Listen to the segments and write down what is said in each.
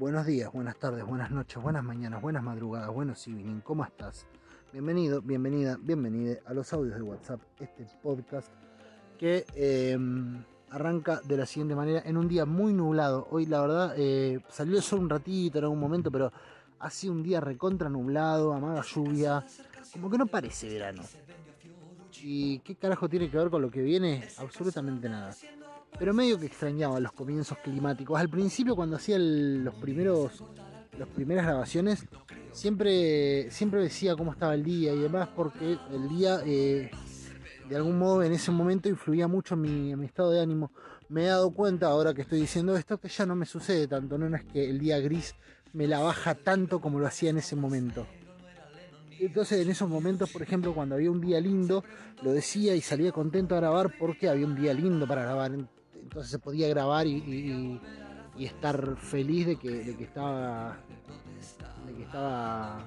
Buenos días, buenas tardes, buenas noches, buenas mañanas, buenas madrugadas, buenos evening, ¿cómo estás? Bienvenido, bienvenida, bienvenida a los audios de WhatsApp, este podcast que eh, arranca de la siguiente manera en un día muy nublado. Hoy la verdad eh, salió el sol un ratito en algún momento, pero ha sido un día recontra nublado, amaga lluvia, como que no parece verano. ¿Y qué carajo tiene que ver con lo que viene? Absolutamente nada. Pero medio que extrañaba los comienzos climáticos. Al principio cuando hacía los primeros las primeras grabaciones siempre siempre decía cómo estaba el día y demás porque el día eh, de algún modo en ese momento influía mucho en mi, en mi estado de ánimo. Me he dado cuenta ahora que estoy diciendo esto que ya no me sucede tanto, no es que el día gris me la baja tanto como lo hacía en ese momento. Entonces en esos momentos, por ejemplo, cuando había un día lindo, lo decía y salía contento a grabar porque había un día lindo para grabar. Entonces se podía grabar y, estar feliz de que, estaba de que estaba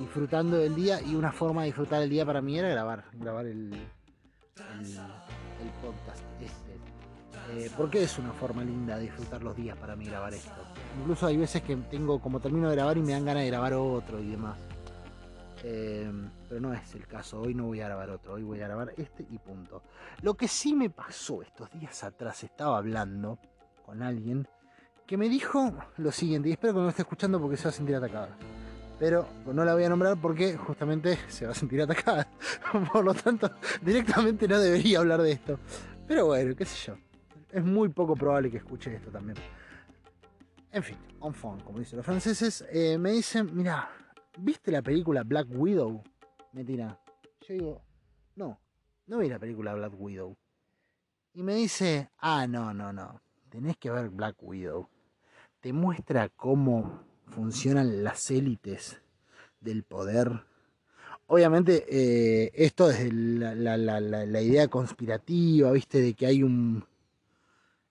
disfrutando del día y una forma de disfrutar el día para mí era grabar, grabar el podcast este. Eh, porque es una forma linda de disfrutar los días para mí grabar esto. Incluso hay veces que tengo como termino de grabar y me dan ganas de grabar otro y demás. Eh, pero no es el caso, hoy no voy a grabar otro, hoy voy a grabar este y punto. Lo que sí me pasó estos días atrás, estaba hablando con alguien que me dijo lo siguiente, y espero que no me esté escuchando porque se va a sentir atacada. Pero no la voy a nombrar porque justamente se va a sentir atacada. Por lo tanto, directamente no debería hablar de esto. Pero bueno, qué sé yo. Es muy poco probable que escuche esto también. En fin, on fond, como dicen los franceses, eh, me dicen, mira, ¿viste la película Black Widow? Me tira. Yo digo, no, no vi la película Black Widow. Y me dice, ah, no, no, no, tenés que ver Black Widow. Te muestra cómo funcionan las élites del poder. Obviamente, eh, esto es la, la- la- la- la idea conspirativa, ¿viste? De que hay un.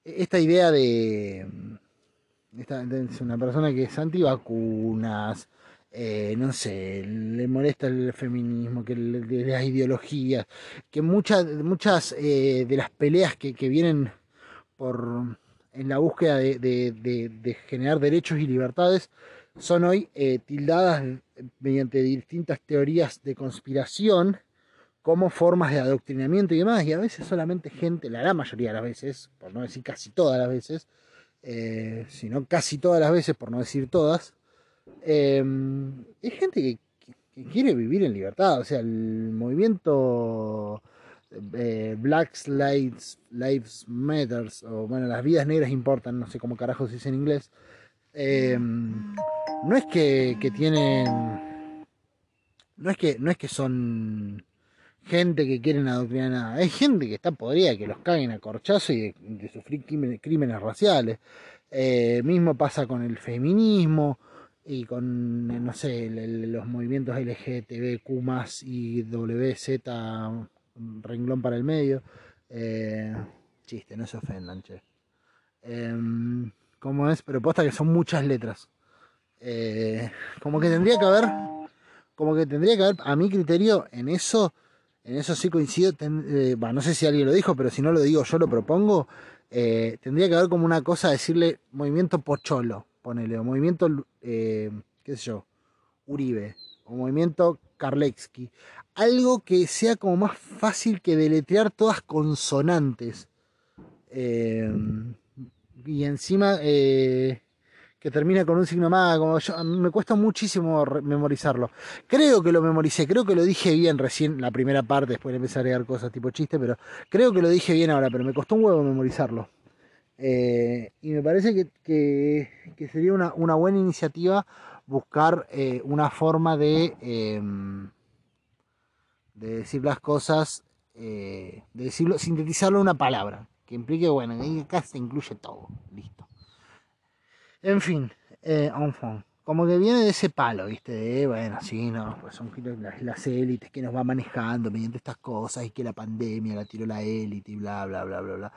Esta idea de. Esta, es una persona que es antivacunas, eh, no sé, le molesta el feminismo, que le- las ideologías, que muchas, muchas eh, de las peleas que, vienen por en la búsqueda de, generar derechos y libertades son hoy eh, tildadas mediante distintas teorías de conspiración como formas de adoctrinamiento y demás, y a veces solamente gente, la gran mayoría de las veces, por no decir casi todas las veces, sino casi todas las veces, por no decir todas, eh, es gente que, quiere vivir en libertad, o sea, el movimiento eh, Black Lives, Lives Matters, o bueno, las vidas negras importan, no sé cómo carajo se dice en inglés, eh, no es que, tienen, no es que, no es que son gente que quieren adoctrinar nada, hay gente que está podrida, que los caguen a corchazo y de, sufrir crímenes, crímenes raciales. Eh, mismo pasa con el feminismo y con, eh, no sé, los movimientos LGTBQ y WZ, renglón para el medio. Eh, chiste, no se ofendan, che. Em, ¿Cómo es? Pero posta que son muchas letras. Eh, como que tendría que haber, como que tendría que haber, a mi criterio, en eso, en eso sí coincido. eh, no sé si alguien lo dijo, pero si no lo digo, yo lo propongo. eh, tendría que haber como una cosa, decirle movimiento Pocholo, ponele, o movimiento, eh, qué sé yo, Uribe, o movimiento Karlexki. Algo que sea como más fácil que deletrear todas consonantes. Eh, y encima eh, que termina con un signo más, como yo, me cuesta muchísimo memorizarlo. Creo que lo memoricé, creo que lo dije bien recién, la primera parte, después le empecé a agregar cosas tipo chiste, pero creo que lo dije bien ahora, pero me costó un huevo memorizarlo. Eh, y me parece que, que- sería una, una buena iniciativa buscar eh, una forma de, em, de decir las cosas, eh, de decirlo, sintetizarlo en una palabra, que implique, bueno, acá se incluye todo, listo. En fin, enfant, como que viene de ese palo, ¿viste? De, bueno, sí, no, pues son las, las élites que nos va manejando mediante estas cosas y que la pandemia la tiró la élite y bla, bla, bla, bla, bla.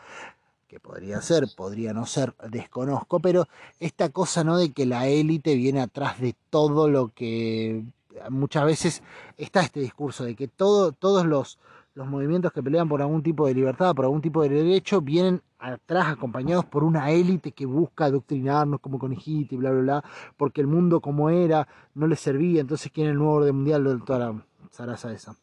Que podría ser, podría no ser, desconozco, pero esta cosa, ¿no? De que la élite viene atrás de todo lo que muchas veces está este discurso de que todo, todos los, los movimientos que pelean por algún tipo de libertad, por algún tipo de derecho, vienen atrás acompañados por una élite que busca adoctrinarnos como conejita y bla, bla, bla, porque el mundo como era no les servía, entonces quieren el nuevo orden mundial toda la zaraza esa.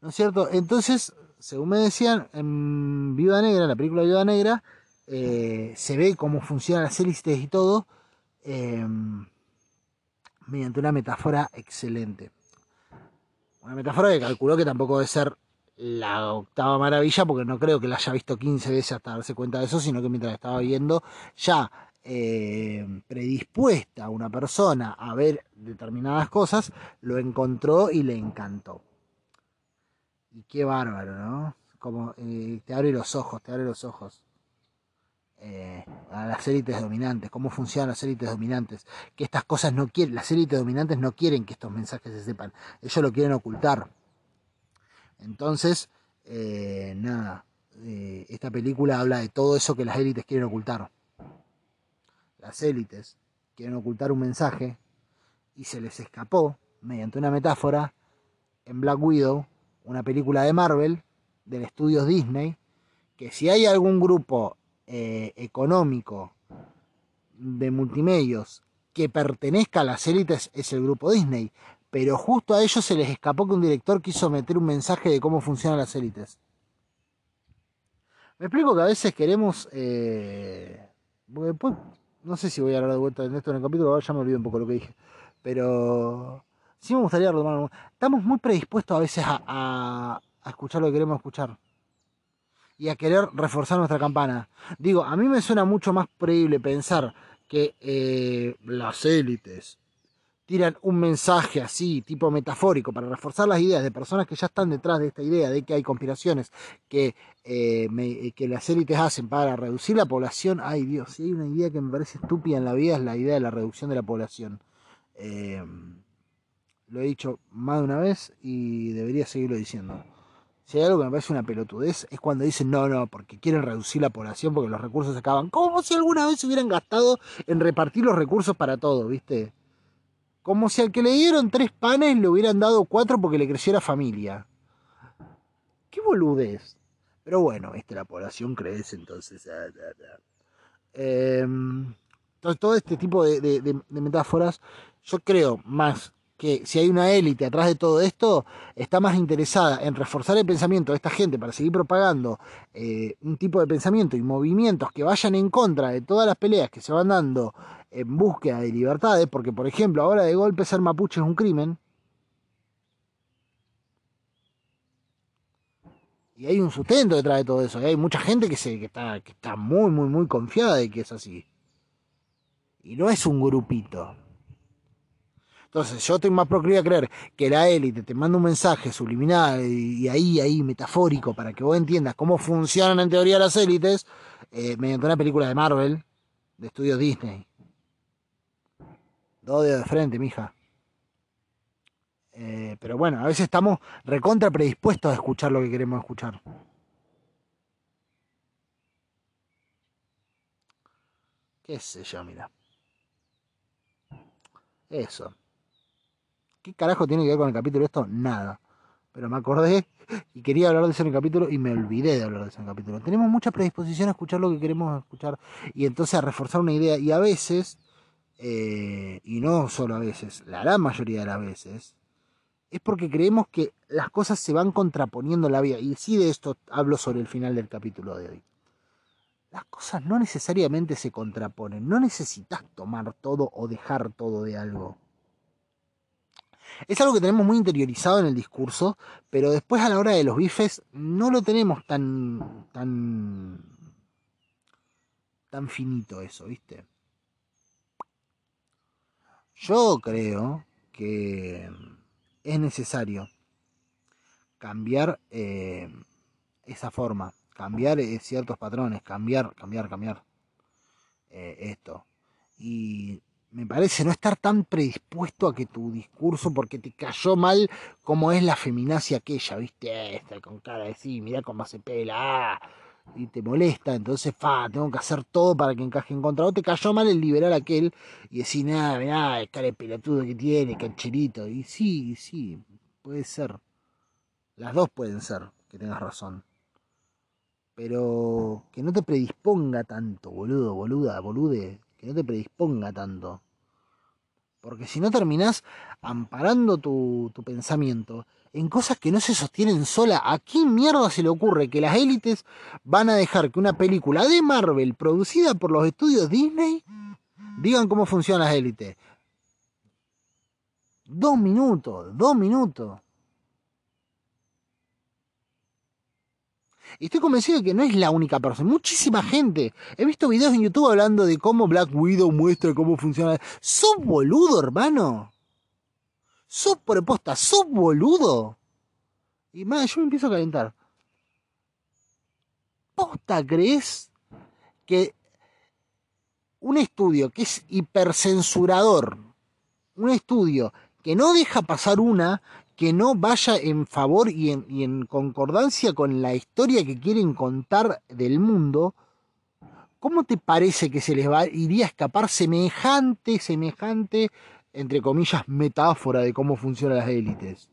¿No es cierto? Entonces, según me decían, en Viuda Negra, en la película Viuda Negra, eh, se ve cómo funcionan las élites y todo eh, mediante una metáfora excelente. Una metáfora que calculó que tampoco debe ser la octava maravilla, porque no creo que la haya visto 15 veces hasta darse cuenta de eso, sino que mientras estaba viendo ya eh, predispuesta una persona a ver determinadas cosas, lo encontró y le encantó. Y qué bárbaro, ¿no? Como eh, te abre los ojos, te abre los ojos. Eh, a las élites dominantes, cómo funcionan las élites dominantes, que estas cosas no quieren, las élites dominantes no quieren que estos mensajes se sepan, ellos lo quieren ocultar. Entonces, eh, nada, esta película habla de todo eso que las élites quieren ocultar. Las élites quieren ocultar un mensaje y se les escapó, mediante una metáfora, en Black Widow, una película de Marvel, del estudio Disney, que si hay algún grupo eh, económico de multimedios que pertenezca a las élites es el grupo Disney, pero justo a ellos se les escapó que un director quiso meter un mensaje de cómo funcionan las élites. Me explico que a veces queremos... Eh, no sé si voy a hablar de vuelta en esto en el capítulo, ya me olvidé un poco lo que dije, pero sí me gustaría retomar. Estamos muy predispuestos a veces a escuchar lo que queremos escuchar y a querer reforzar nuestra campana. Digo, a mí me suena mucho más creíble pensar que eh, las élites tiran un mensaje así, tipo metafórico, para reforzar las ideas de personas que ya están detrás de esta idea de que hay conspiraciones que, eh, que las élites hacen para reducir la población. Ay Dios, si hay una idea que me parece estúpida en la vida es la idea de la reducción de la población. Eh, lo he dicho más de una vez y debería seguirlo diciendo. Si hay algo que me parece una pelotudez, es cuando dicen no, no, porque quieren reducir la población porque los recursos se acaban. Como si alguna vez se hubieran gastado en repartir los recursos para todo, ¿viste? Como si al que le dieron tres panes le hubieran dado cuatro porque le creciera familia. Qué boludez. Pero bueno, ¿viste? la población crece, entonces. Em, todo este tipo de metáforas, yo creo más que si hay una élite atrás de todo esto, está más interesada en reforzar el pensamiento de esta gente para seguir propagando eh, un tipo de pensamiento y movimientos que vayan en contra de todas las peleas que se van dando en búsqueda de libertades, porque por ejemplo ahora de golpe ser mapuche es un crimen, y hay un sustento detrás de todo eso, y hay mucha gente que, se, que, está, que está muy, muy, muy confiada de que es así. Y no es un grupito. Entonces, yo estoy más proclive a creer que la élite te manda un mensaje subliminal y ahí, ahí, metafórico, para que vos entiendas cómo funcionan en teoría las élites, eh, mediante una película de Marvel, de estudio Disney. Dos dedos de frente, mija. Eh, pero bueno, a veces estamos recontra predispuestos a escuchar lo que queremos escuchar. Qué sé yo, mira. Eso. ¿Qué carajo tiene que ver con el capítulo esto? Nada. Pero me acordé y quería hablar de eso en el capítulo y me olvidé de hablar de eso en el capítulo. Tenemos mucha predisposición a escuchar lo que queremos escuchar y entonces a reforzar una idea. Y a veces, eh, y no solo a veces, la gran mayoría de las veces, es porque creemos que las cosas se van contraponiendo en la vida. Y sí de esto hablo sobre el final del capítulo de hoy. Las cosas no necesariamente se contraponen. No necesitas tomar todo o dejar todo de algo. Es algo que tenemos muy interiorizado en el discurso, pero después a la hora de los bifes no lo tenemos tan tan tan finito eso, ¿viste? Yo creo que es necesario cambiar eh, esa forma, cambiar eh, ciertos patrones, cambiar, cambiar, cambiar eh, esto. Y me parece no estar tan predispuesto a que tu discurso, porque te cayó mal como es la feminacia aquella, ¿viste? Esta con cara de sí, mira cómo se pela, ah, y te molesta, entonces, fa, tengo que hacer todo para que encaje en contra. O te cayó mal el liberal aquel y decir, nada, mirá, el cara de pelotudo que tiene, cancherito. Y sí, sí, puede ser. Las dos pueden ser, que tengas razón. Pero que no te predisponga tanto, boludo, boluda, bolude. Que no te predisponga tanto. Porque si no terminás amparando tu, tu pensamiento en cosas que no se sostienen sola. ¿A quién mierda se le ocurre que las élites van a dejar que una película de Marvel producida por los estudios Disney digan cómo funcionan las élites? Dos minutos, dos minutos. Y estoy convencido de que no es la única persona, muchísima gente. He visto videos en YouTube hablando de cómo Black Widow muestra cómo funciona. ¿Sos boludo, hermano? ¿Sos por posta? ¿Sos boludo? Y más, yo me empiezo a calentar. ¿Posta crees que un estudio que es hipercensurador, un estudio que no deja pasar una que no vaya en favor y en, concordancia con la historia que quieren contar del mundo, ¿cómo te parece que se les va, iría a escapar semejante, semejante, entre comillas, metáfora de cómo funcionan las élites?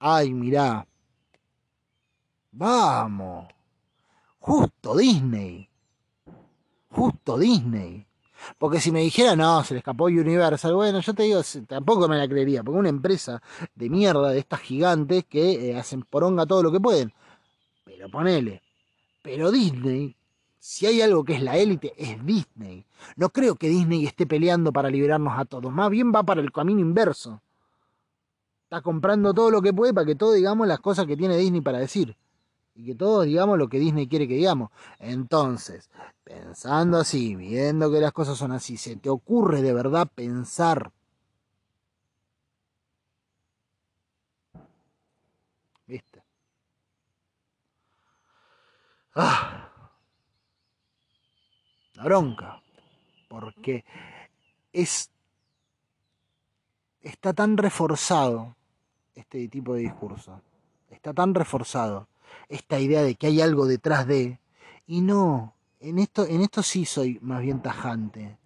Ay, mirá. Vamos. Justo Disney. Justo Disney. Porque si me dijera, no, se le escapó Universal, bueno, yo te digo, tampoco me la creería, porque una empresa de mierda de estas gigantes que eh, hacen poronga todo lo que pueden. Pero ponele. Pero Disney, si hay algo que es la élite, es Disney. No creo que Disney esté peleando para liberarnos a todos, más bien va para el camino inverso. Está comprando todo lo que puede para que todos digamos las cosas que tiene Disney para decir y que todos digamos lo que Disney quiere que digamos. Entonces, pensando así, viendo que las cosas son así, ¿se te ocurre de verdad pensar? ¿Viste? Ah, la bronca, porque es está tan reforzado este tipo de discurso, está tan reforzado esta idea de que hay algo detrás de. Y no, en esto, en esto sí soy más bien tajante.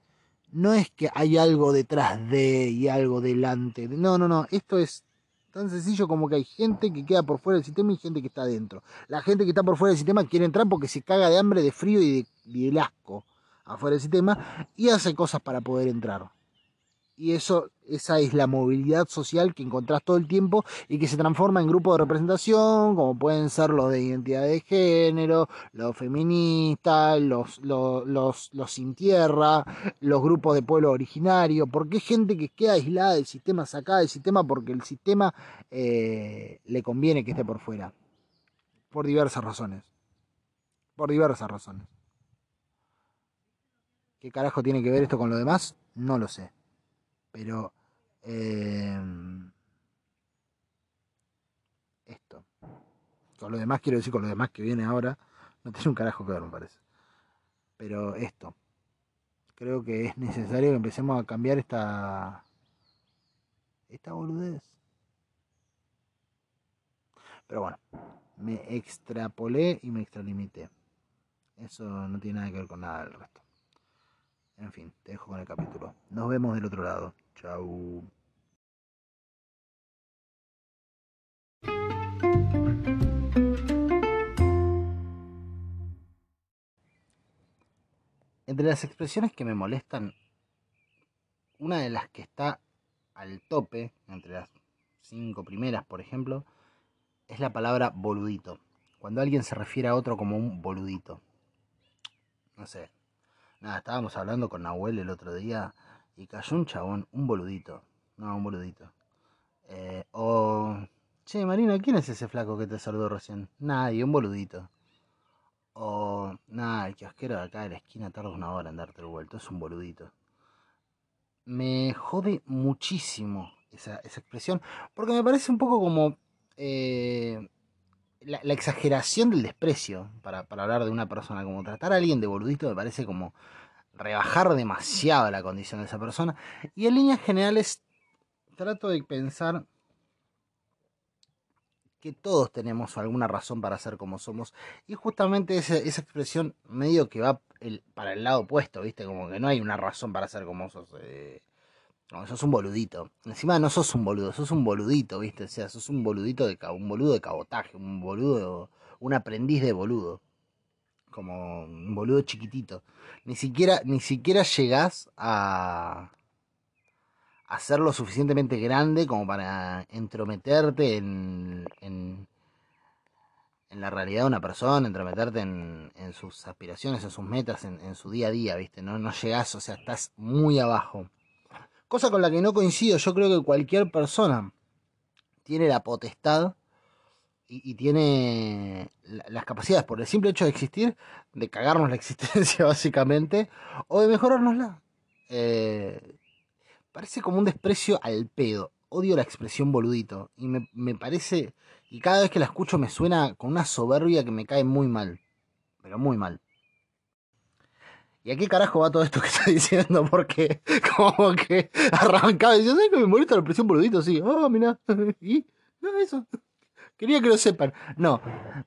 No es que hay algo detrás de y algo delante. No, no, no. Esto es tan sencillo como que hay gente que queda por fuera del sistema y gente que está dentro. La gente que está por fuera del sistema quiere entrar porque se caga de hambre, de frío y de, y de asco afuera del sistema y hace cosas para poder entrar y eso, esa es la movilidad social que encontrás todo el tiempo y que se transforma en grupos de representación, como pueden ser los de identidad de género, los feministas, los, los, los, sin tierra, los grupos de pueblo originario, porque hay gente que queda aislada del sistema, sacada del sistema, porque el sistema eh, le conviene que esté por fuera, por diversas razones, por diversas razones. ¿Qué carajo tiene que ver esto con lo demás? No lo sé. Pero em, esto. Con lo demás quiero decir, con lo demás que viene ahora, no tiene un carajo que ver, me parece. Pero esto. Creo que es necesario que empecemos a cambiar esta. esta boludez. Pero bueno, me extrapolé y me extralimité. Eso no tiene nada que ver con nada del resto. En fin, te dejo con el capítulo. Nos vemos del otro lado. Chau. Entre las expresiones que me molestan, una de las que está al tope, entre las cinco primeras, por ejemplo, es la palabra boludito. Cuando alguien se refiere a otro como un boludito. No sé. Nada, estábamos hablando con Nahuel el otro día y cayó un chabón, un boludito. No, un boludito. Eh, o, che, Marina, ¿quién es ese flaco que te saludó recién? Nadie, un boludito. O, nada, el kiosquero de acá de la esquina tarda una hora en darte el vuelto, es un boludito. Me jode muchísimo esa, esa expresión, porque me parece un poco como eh, la, exageración del desprecio para, para hablar de una persona, como tratar a alguien de boludito me parece como rebajar demasiado la condición de esa persona. Y en líneas generales trato de pensar que todos tenemos alguna razón para ser como somos. Y justamente esa, expresión medio que va para el lado opuesto, ¿viste? Como que no hay una razón para ser como sos. Eh, No, sos un boludito. Encima no sos un boludo, sos un boludito, ¿viste? O sea, sos un boludito de un boludo de cabotaje, un boludo, un aprendiz de boludo. Como un boludo chiquitito. Ni siquiera, ni siquiera llegás a, a ser lo suficientemente grande como para entrometerte en, en, la realidad de una persona, entrometerte en, en sus aspiraciones, en sus metas, en, en, su día a día, ¿viste? No, no llegás, o sea, estás muy abajo. Cosa con la que no coincido, yo creo que cualquier persona tiene la potestad y, tiene la, las capacidades, por el simple hecho de existir, de cagarnos la existencia básicamente, o de mejorárnosla. Eh, parece como un desprecio al pedo. Odio la expresión boludito. Y me, me, parece. Y cada vez que la escucho me suena con una soberbia que me cae muy mal. Pero muy mal. ¿Y a qué carajo va todo esto que estoy diciendo? Porque como que arrancaba diciendo, ¿sabes que me molesta la expresión boludito? Sí, oh, mira. Y no, eso. Quería que lo sepan. No,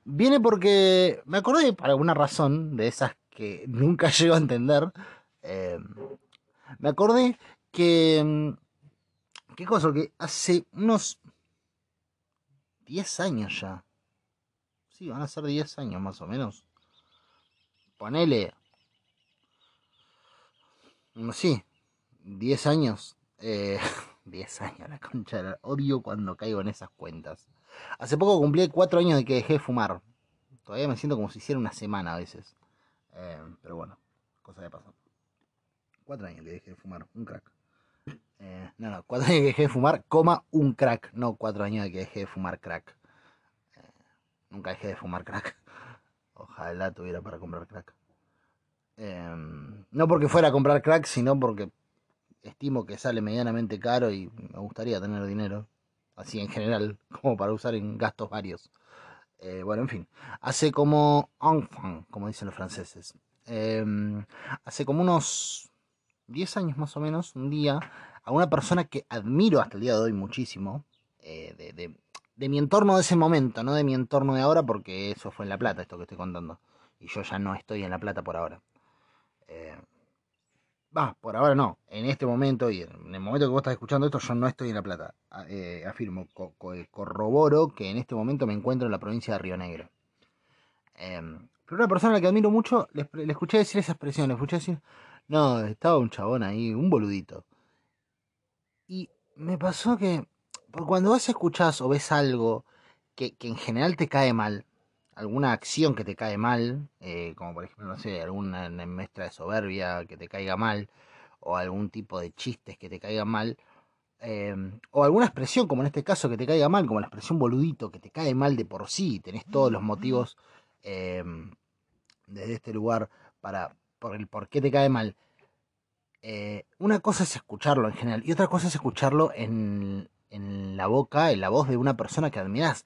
viene porque me acordé por alguna razón de esas que nunca llego a entender. Eh, me acordé que... ¿Qué cosa? Que hace unos 10 años ya. Sí, van a ser 10 años más o menos. Ponele... Sí, 10 años. Eh, 10 años, la concha. Odio cuando caigo en esas cuentas. Hace poco cumplí 4 años de que dejé de fumar. Todavía me siento como si hiciera una semana a veces. Eh, pero bueno, cosa de pasar. 4 años que dejé de fumar, un crack. Eh, no, no, cuatro años que dejé de fumar, coma un crack, no cuatro años de que dejé de fumar crack. Eh, nunca dejé de fumar crack. Ojalá tuviera para comprar crack. Eh, no porque fuera a comprar crack, sino porque estimo que sale medianamente caro y me gustaría tener dinero. Así en general, como para usar en gastos varios. Eh, bueno, en fin. Hace como... Enfant, como dicen los franceses. hace como unos 10 años más o menos, un día, a una persona que admiro hasta el día de hoy muchísimo, eh, de, de, de, mi entorno de ese momento, no de mi entorno de ahora, porque eso fue en La Plata, esto que estoy contando. Y yo ya no estoy en La Plata por ahora. Eh, va, por ahora no. En este momento y en el momento que vos estás escuchando esto, yo no estoy en La Plata. Eh, afirmo, co corroboro que en este momento me encuentro en la provincia de Río Negro. Eh, pero una persona a la que admiro mucho, le, escuché decir esa expresión, le escuché decir, no, estaba un chabón ahí, un boludito. Y me pasó que cuando vos escuchás o ves algo que, que en general te cae mal, alguna acción que te cae mal, eh, como por ejemplo, no sé, alguna muestra de soberbia que te caiga mal, o algún tipo de chistes que te caigan mal, eh, o alguna expresión, como en este caso, que te caiga mal, como la expresión boludito, que te cae mal de por sí, tenés todos los motivos eh, desde este lugar para, por el por qué te cae mal. Eh, una cosa es escucharlo en general y otra cosa es escucharlo en, en la boca, en la voz de una persona que admirás.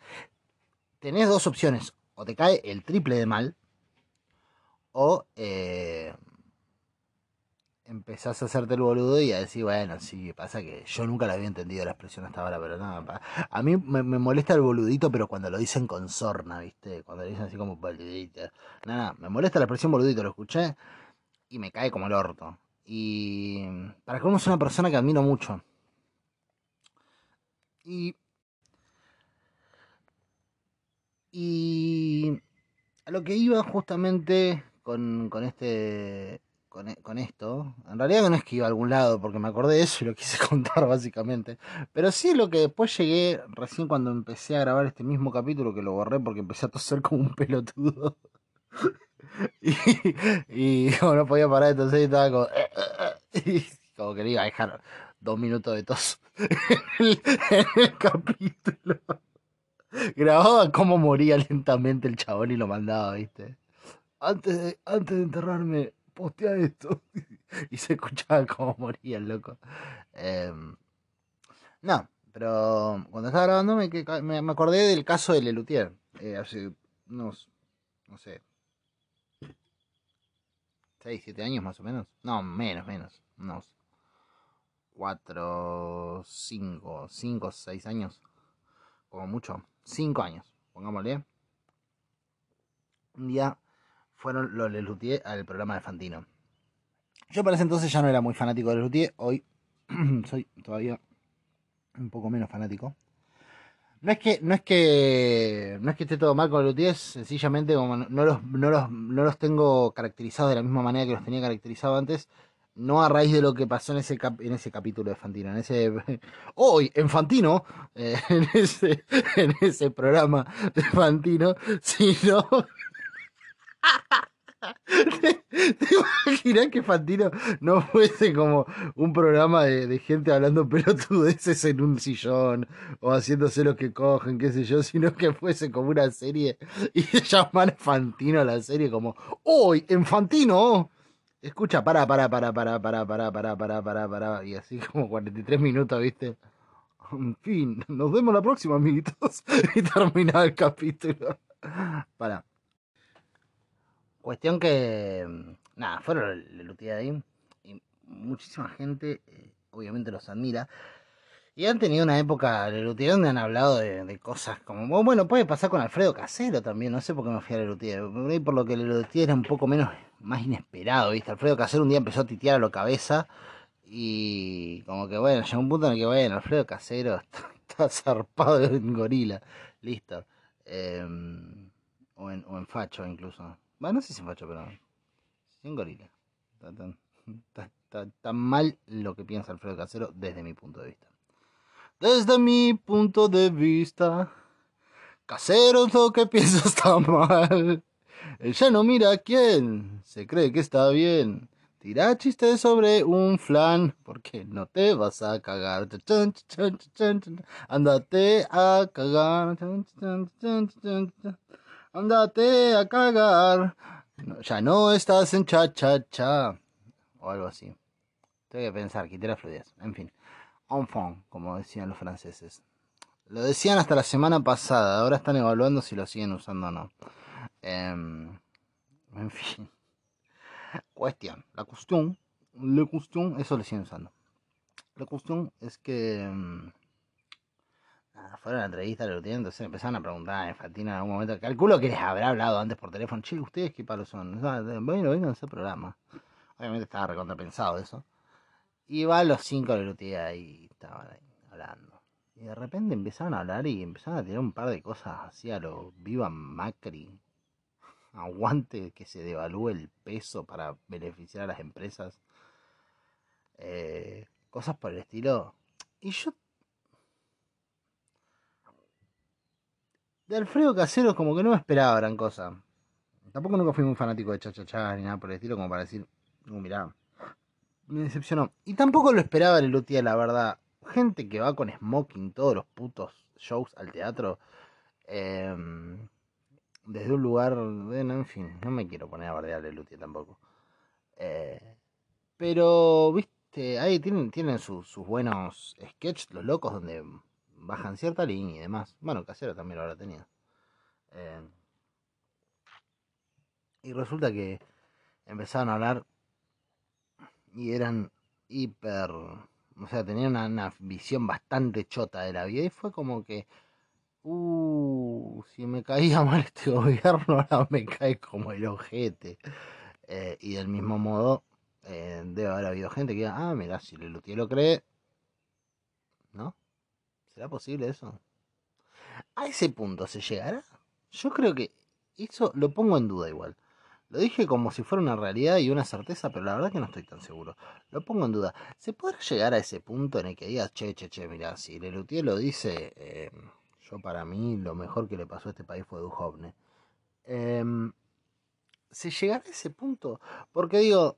Tenés dos opciones, o te cae el triple de mal, o eh, empezás a hacerte el boludo y a decir, bueno, sí, pasa que yo nunca la había entendido la expresión hasta ahora, pero no, a mí me, molesta el boludito, pero cuando lo dicen con sorna, ¿viste? Cuando lo dicen así como boludito. Nada, me molesta la expresión boludito, lo escuché y me cae como el orto. Y para colmo es una persona que admiro mucho. Y. Y. A lo que iba justamente con, con este. Con, con, esto. En realidad no es que iba a algún lado porque me acordé de eso y lo quise contar básicamente. Pero sí lo que después llegué, recién cuando empecé a grabar este mismo capítulo, que lo borré porque empecé a toser como un pelotudo. y, y como no podía parar, entonces estaba como. Y como que le iba a dejar dos minutos de tos en el capítulo. Grababa cómo moría lentamente el chabón y lo mandaba, ¿viste? Antes de, antes de enterrarme, postea esto. y se escuchaba cómo moría el loco. Eh, no, pero cuando estaba grabando me, me, me acordé del caso de Lelutier. Eh, hace unos, no sé, 6, 7 años más o menos. No, menos, menos. Unos 4, 5, 5, 6 años. Como mucho. 5 años, pongámosle. Un día fueron los Lelutier al programa de Fantino. Yo para ese entonces ya no era muy fanático de Lelutier. Hoy soy todavía un poco menos fanático. No es que, no es que, no es que esté todo mal con los luthiers, sencillamente como no, los, no, los, no los tengo caracterizados de la misma manera que los tenía caracterizados antes, no a raíz de lo que pasó en ese, en ese capítulo de Fantino, en ese hoy en Fantino, eh, en, ese, en ese programa de Fantino, sino ¿Te, imaginas que Fantino no fuese como un programa de, gente hablando pelotudeces en un sillón o haciéndose lo que cogen, qué sé yo, sino que fuese como una serie y llaman Fantino a la serie como hoy en Fantino? Escucha, para, para, para, para, para, para, para, para, para, para, y así como 43 minutos, ¿viste? En fin, nos vemos la próxima, amiguitos. Y termina el capítulo. Para. Cuestión que, mm, nada, fueron de ahí y muchísima gente, eh, obviamente, los admira. Y han tenido una época Lelutier donde han hablado de, cosas como, bueno, puede pasar con Alfredo Casero también, no sé por qué me fui a Lelutier, por lo que Lelutier era un poco menos, más inesperado, ¿viste? Alfredo Casero un día empezó a titear a la cabeza y como que, bueno, llegó un punto en el que, bueno, Alfredo Casero está, zarpado en gorila, listo. Em, o, en, o en facho incluso. Bueno, no sé si es facho, pero. Sin gorila. Está tan, mal lo que piensa Alfredo Casero desde mi punto de vista. Desde mi punto de vista, Casero lo que piensa está mal. Ya no mira a quién, se cree que está bien. Tira chistes sobre un flan, porque no te vas a cagar. Andate a cagar. Andate a cagar. ya no estás en cha cha cha. O algo así. Tengo que pensar, quité las fluidez. En fin. Enfant, como decían los franceses. Lo decían hasta la semana pasada. Ahora están evaluando si lo siguen usando o no. Em, en fin. Cuestión. La cuestión. La cuestión. Eso lo siguen usando. La cuestión es que. Em, fueron a la entrevista, lo tienen, entonces empezaron a preguntar a Fatina en algún momento. Calculo que les habrá hablado antes por teléfono. Che, ¿ustedes qué palos son? Bueno, vengan a ese programa. Obviamente estaba recontrapensado eso. Y va los cinco de Lutier y estaban ahí hablando. Y de repente empezaron a hablar y empezaron a tirar un par de cosas así a lo viva Macri. Aguante que se devalúe el peso para beneficiar a las empresas. Eh, cosas por el estilo. Y yo de Alfredo Casero como que no me esperaba gran cosa. Tampoco nunca fui muy fanático de cha ni nada por el estilo como para decir, no, mirá, me decepcionó. Y tampoco lo esperaba el Luthier, la verdad. Gente que va con smoking todos los putos shows al teatro. Em, desde un lugar, bueno, en fin, no me quiero poner a bardear el Luthier tampoco. Eh, pero, viste, ahí tienen, tienen sus buenos sketches, los locos, donde bajan cierta línea y demás. Bueno, Casero también lo habrá tenido. Eh, y resulta que empezaron a hablar y eran hiper, o sea, tenían una, visión bastante chota de la vida y fue como que, uh, si me caía mal este gobierno, ahora me cae como el ojete. Eh, y del mismo modo, eh, debe haber habido gente que diga, ah, mira, si Lelutier lo cree, ¿no? ¿Será posible eso? ¿A ese punto se llegará? Yo creo que eso lo pongo en duda igual. Lo dije como si fuera una realidad y una certeza, pero la verdad que no estoy tan seguro. Lo pongo en duda. ¿Se podrá llegar a ese punto en el que digas, che, che, che, mira, si Lelutier lo dice, eh, yo para mí lo mejor que le pasó a este país fue Duhovne. Em, ¿Se llegará a ese punto? Porque digo,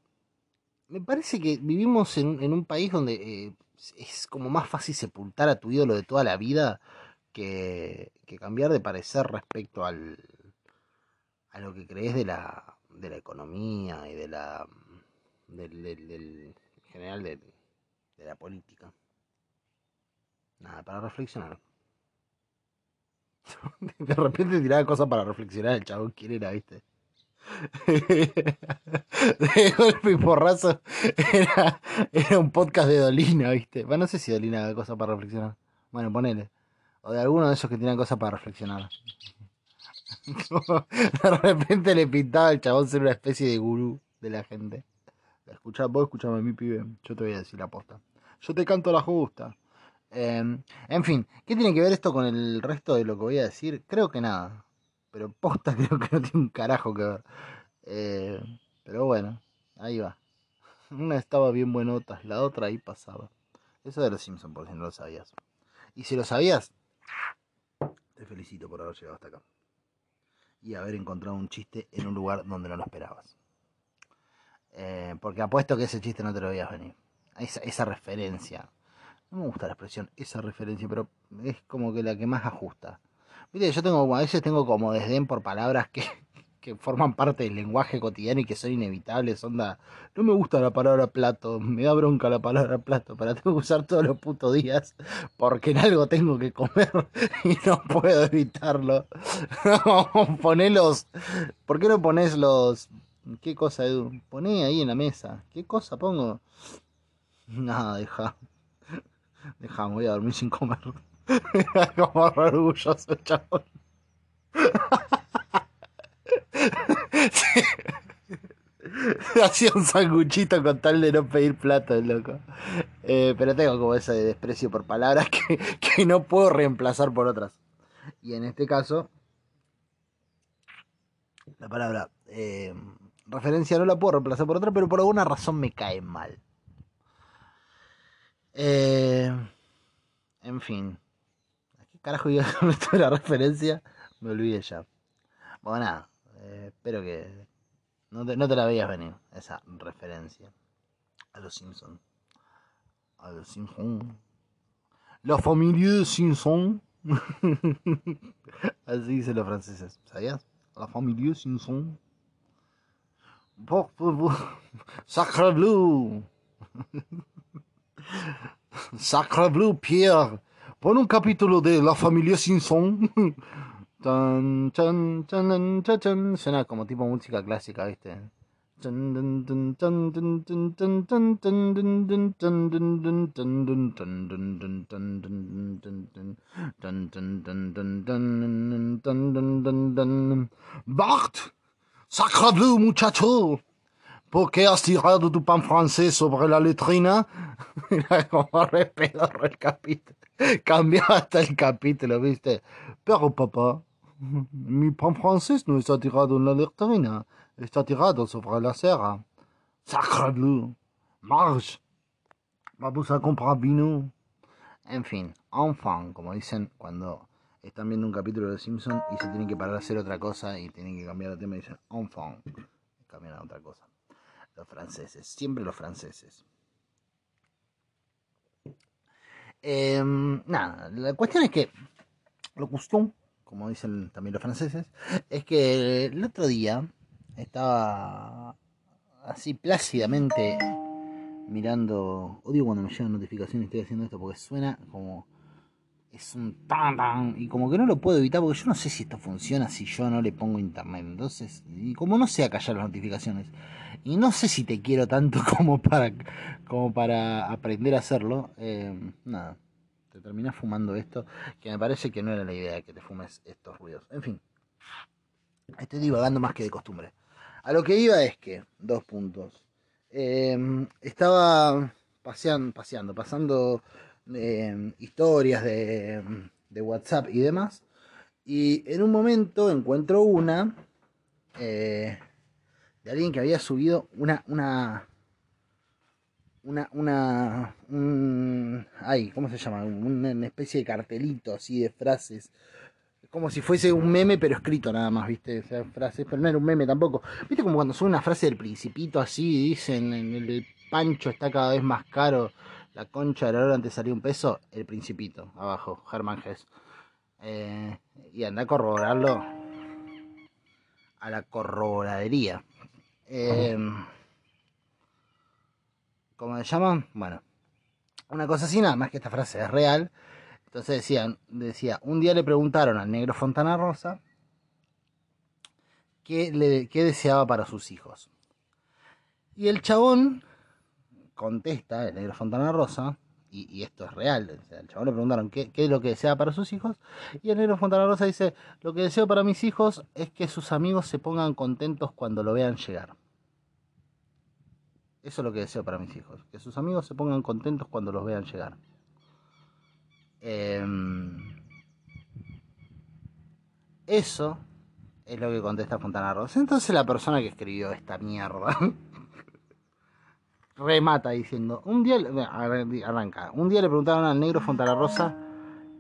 me parece que vivimos en, un país donde eh, es como más fácil sepultar a tu ídolo de toda la vida que, cambiar de parecer respecto al, a lo que crees de la, de la economía y de la del, del, general de, de la política. Nada, para reflexionar. De repente tiraba cosas para reflexionar el chabón quién era, viste de golpe y porrazo era, era un podcast de Dolina, ¿viste? Bueno, no sé si Dolina haga cosas para reflexionar. Bueno, ponele. O de alguno de esos que tienen cosas para reflexionar. de repente le pintaba al chabón ser una especie de gurú de la gente. Escucha, vos escuchame a mi pibe, yo te voy a decir la posta. yo te canto la justa. Em, en fin, ¿qué tiene que ver esto con el resto de lo que voy a decir? Creo que nada. Pero posta creo que no tiene un carajo que ver. Eh, pero bueno, ahí va. Una estaba bien buenota, la otra ahí pasaba. Eso de los Simpsons, por si no lo sabías. Y si lo sabías, te felicito por haber llegado hasta acá. Y haber encontrado un chiste en un lugar donde no lo esperabas. Eh, porque apuesto que ese chiste no te lo veías venir. Esa, esa referencia. No me gusta la expresión, esa referencia, pero es como que la que más ajusta. Mire, yo tengo, a veces tengo como desdén por palabras que, que forman parte del lenguaje cotidiano y que son inevitables. Onda, no me gusta la palabra plato, me da bronca la palabra plato, para tengo que usar todos los putos días porque en algo tengo que comer y no puedo evitarlo. Ponelos, ¿por qué no pones los... ¿Qué cosa, Edu? Poné ahí en la mesa. ¿Qué cosa pongo? Nada, deja. Deja, voy a dormir sin comer. Como orgulloso, chabón. Hacía un sanguchito con tal de no pedir plato, loco. Eh, pero tengo como ese desprecio por palabras que, no puedo reemplazar por otras. Y en este caso, la palabra eh, referencia no la puedo reemplazar por otra, pero por alguna razón me cae mal. Eh, en fin. ¿A qué carajo iba con esto de la referencia? Me olvidé ya. Bueno, nada. Eh, espero que no te, no te la veías venir, esa referencia a los Simpsons. A los Simpsons. La familia de Simpsons. Así dicen los franceses, ¿sabías? La familia de Simpsons. Sacre bleu. Sacre bleu, Pierre. Pon un capítulo de La familia Simpson. Tan, tan, tan, tan, Suena como tipo música clásica, ¿viste? Bart, sacre bleu, muchacho. ¿Por qué has tirado tu pan francés sobre la letrina? Como re el capítulo. Cambió hasta el capítulo, ¿viste? Pero papá, mi pan francés no está tirado en la letrina, está tirado sobre la serra. Sacre bleu. Marche. Vamos a comprar vino. En fin, enfant, como dicen cuando están viendo un capítulo de Simpson y se tienen que parar a hacer otra cosa y tienen que cambiar de tema y dicen enfant. Cambian a otra cosa. Los franceses, siempre los franceses. Em, nada, la cuestión es que, lo cuestión como dicen también los franceses, es que el otro día estaba así plácidamente mirando. Odio cuando me llegan notificaciones, estoy haciendo esto porque suena como. Es un tan tan. Y como que no lo puedo evitar porque yo no sé si esto funciona si yo no le pongo internet. Entonces, y como no sé acallar las notificaciones. Y no sé si te quiero tanto como para, como para aprender a hacerlo. Eh, nada te terminas fumando esto, que me parece que no era la idea que te fumes estos ruidos. En fin, estoy divagando más que de costumbre. A lo que iba es que, dos puntos. Em, estaba paseando, paseando, pasando em, historias de, de, WhatsApp y demás. Y en un momento encuentro una eh, de alguien que había subido una, una, una, una, un, ay, ¿cómo se llama? Una especie de cartelito así de frases. Como si fuese un meme, pero escrito nada más, ¿viste? Frases, pero no era un meme tampoco. ¿Viste como cuando son una frase del principito así, dicen, en el pancho está cada vez más caro, la concha de la hora antes salía un peso? El principito, abajo, Germán Gess. Eh, y anda a corroborarlo a la corroboradería. Eh, ¿Cómo se llaman? Bueno, una cosa así, nada más que esta frase es real. Entonces decían, decía, un día le preguntaron al negro Fontana Rosa qué, le, qué deseaba para sus hijos. Y el chabón contesta, el negro Fontana Rosa, y, esto es real, o sea, el chabón le preguntaron qué, es lo que deseaba para sus hijos, y el negro Fontana Rosa dice, lo que deseo para mis hijos es que sus amigos se pongan contentos cuando lo vean llegar. Eso es lo que deseo para mis hijos. Que sus amigos se pongan contentos cuando los vean llegar. Em, eso es lo que contesta Fontana Rosa. Entonces la persona que escribió esta mierda remata diciendo, un día, arranca, un día le preguntaron al negro Fontana Rosa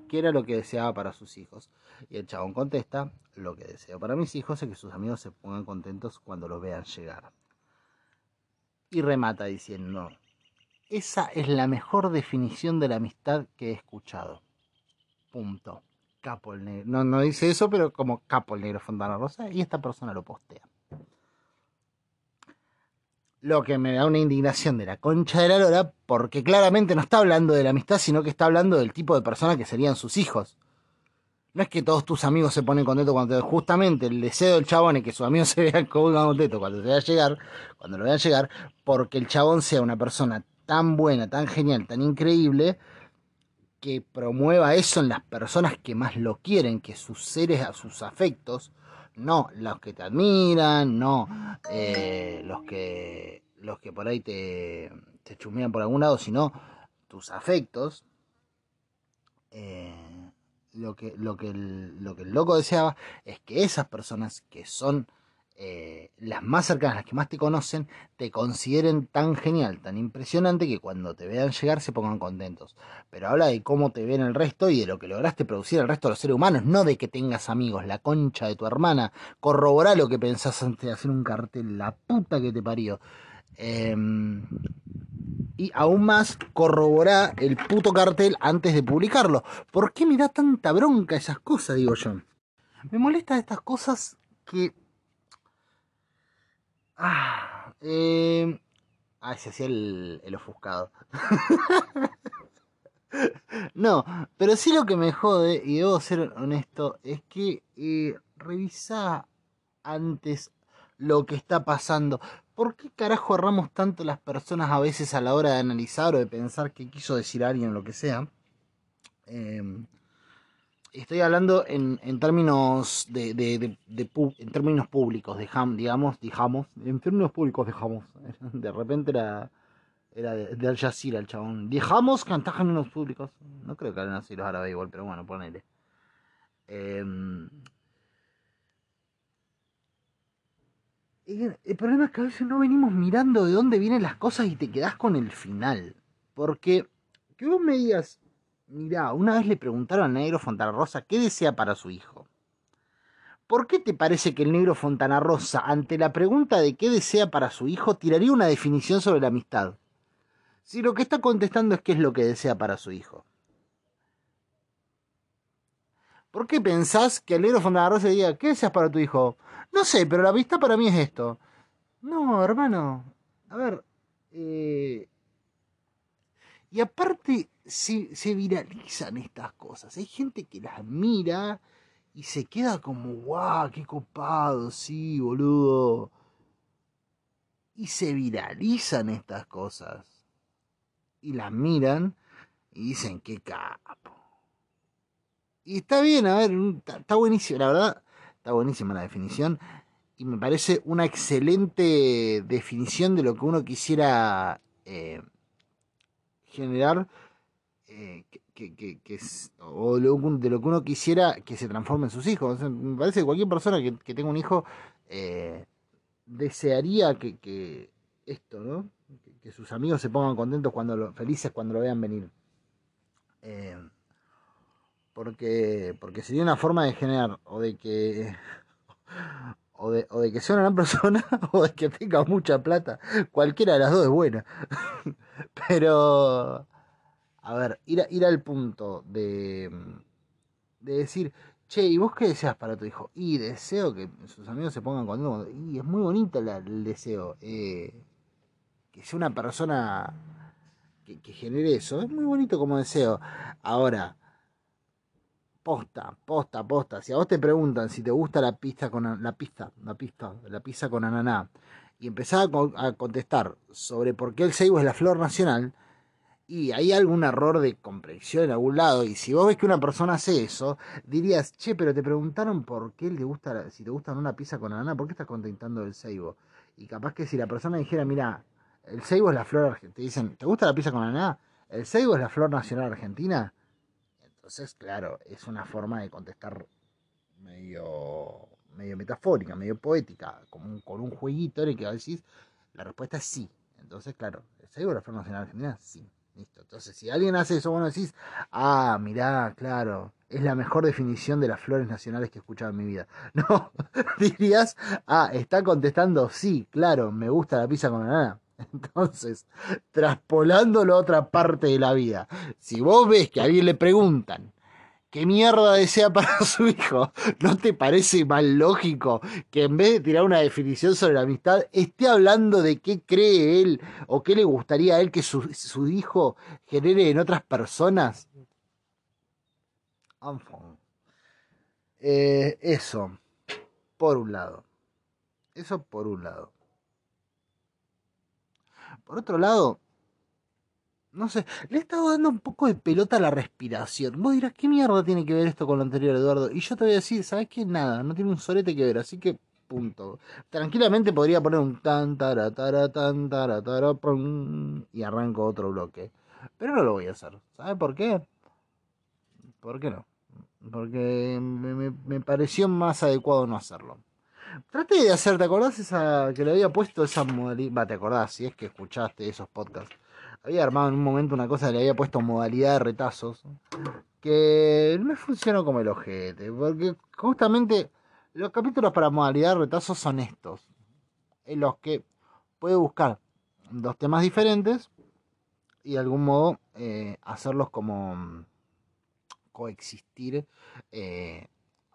qué era lo que deseaba para sus hijos. Y el chabón contesta, lo que deseo para mis hijos es que sus amigos se pongan contentos cuando los vean llegar. Y remata diciendo, esa es la mejor definición de la amistad que he escuchado. Punto. Capo el negro. No, no dice eso, pero como capo el negro Fontana Rosa. Y esta persona lo postea. Lo que me da una indignación de la concha de la lora, porque claramente no está hablando de la amistad, sino que está hablando del tipo de persona que serían sus hijos. No es que todos tus amigos se ponen contentos cuando justamente el deseo del chabón es que sus amigos se vean contentos cuando vaya a llegar, cuando lo vean llegar, porque el chabón sea una persona tan buena, tan genial, tan increíble, que promueva eso en las personas que más lo quieren, que sus seres, a sus afectos, no los que te admiran, no eh, los que los que por ahí te, te chumean por algún lado, sino tus afectos. Eh, lo que, lo, que lo que el loco deseaba es que esas personas que son eh, las más cercanas, las que más te conocen, te consideren tan genial, tan impresionante que cuando te vean llegar se pongan contentos. Pero habla de cómo te ven el resto y de lo que lograste producir el resto de los seres humanos, no de que tengas amigos, la concha de tu hermana. Corrobora lo que pensás antes de hacer un cartel, la puta que te parió. Em, y aún más corrobora el puto cartel antes de publicarlo. ¿Por qué me da tanta bronca esas cosas, digo yo? Me molesta estas cosas que Ah. Ah, se hacía el, el ofuscado. no, pero sí lo que me jode, y debo ser honesto, es que eh, revisa antes lo que está pasando. ¿Por qué carajo erramos tanto las personas a veces a la hora de analizar o de pensar qué quiso decir alguien o lo que sea? Eh, estoy hablando en, términos de, de, de, en términos públicos, digamos, digamos, en términos públicos dejamos. De repente era era de, Al Jazeera el chabón. Dejamos cantar en los públicos. No creo que hablen así los árabes igual, pero bueno, ponele. Em, el problema es que a veces no venimos mirando de dónde vienen las cosas y te quedás con el final. Porque que vos me digas, Mirá, una vez le preguntaron al negro Fontana Rosa qué desea para su hijo. ¿Por qué te parece que el negro Fontana Rosa, ante la pregunta de qué desea para su hijo, tiraría una definición sobre la amistad? Si lo que está contestando es qué es lo que desea para su hijo. ¿Por qué pensás que el negro Fontana Rosa diga, ¿qué deseas para tu hijo? No sé, pero la amistad para mí es esto. No, hermano. A ver. Eh... Y aparte, se, viralizan estas cosas. Hay gente que las mira y se queda como, guau, qué copado, sí, boludo. Y se viralizan estas cosas. Y las miran y dicen, qué capo. Y está bien, a ver, está, buenísimo, la verdad, está buenísima la definición. Y me parece una excelente definición de lo que uno quisiera eh, generar eh, que, que, que, o de lo que uno quisiera que se transforme en sus hijos. me parece que cualquier persona que, tenga un hijo eh, desearía que, esto, ¿no? Que, sus amigos se pongan contentos cuando lo, felices cuando lo vean venir. Eh, porque, porque sería una forma de generar o de que o de, o de que sea una gran persona o de que tenga mucha plata. Cualquiera de las dos es buena. Pero a ver, ir, ir al punto de, de decir, che, ¿y vos qué deseas para tu hijo? Y deseo que sus amigos se pongan contentos. Y es muy bonito el deseo. Eh, que sea una persona que, genere eso. Es muy bonito como deseo. Ahora, posta, posta, posta. Si a vos te preguntan si te gusta la pista con la pista, la pista, la pizza con ananá, y empezás a, contestar sobre por qué el ceibo es la flor nacional, y hay algún error de comprensión en algún lado. Y si vos ves que una persona hace eso, dirías, che, pero te preguntaron por qué le gusta, si te gustan una pizza con ananá, ¿por qué estás contentando el ceibo? Y capaz que si la persona dijera, mira, El ceibo es la flor argentina. Te dicen, ¿te gusta la pizza con ananá? El ceibo es la flor nacional argentina. Entonces, claro, es una forma de contestar medio, medio metafórica, medio poética, como con un jueguito en el que decís, la respuesta es sí. Entonces, claro, ¿el flor nacional argentina? Sí. Listo. Entonces, si alguien hace eso, bueno, decís, ah, mirá, claro, es la mejor definición de las flores nacionales que he escuchado en mi vida. No, dirías, ah, está contestando, sí, claro, me gusta la pizza con banana. Entonces, traspolándolo a otra parte de la vida, si vos ves que a alguien le preguntan, ¿Qué mierda desea para su hijo? ¿No te parece más lógico que en vez de tirar una definición sobre la amistad, esté hablando de qué cree él o qué le gustaría a él que su, hijo genere en otras personas? Eh, eso, por un lado. Eso por un lado. Por otro lado, no sé, le he estado dando un poco de pelota a la respiración. Vos dirás, ¿qué mierda tiene que ver esto con lo anterior, Eduardo? Y yo te voy a decir, ¿sabes qué? Nada, no tiene un sorete que ver, así que punto. Tranquilamente podría poner un tan tara tara tan tara tara y arranco otro bloque. Pero no lo voy a hacer. ¿Sabes por qué? ¿Por qué no? Porque me, me pareció más adecuado no hacerlo. Traté de hacer, ¿te acordás esa que le había puesto esa modalidad? Va, te acordás, si es que escuchaste esos podcasts había armado en un momento una cosa que le había puesto modalidad de retazos, que no me funcionó como el ojete, porque justamente los capítulos para modalidad de retazos son estos, en los que puede buscar dos temas diferentes y de algún modo eh, hacerlos como mm, coexistir eh,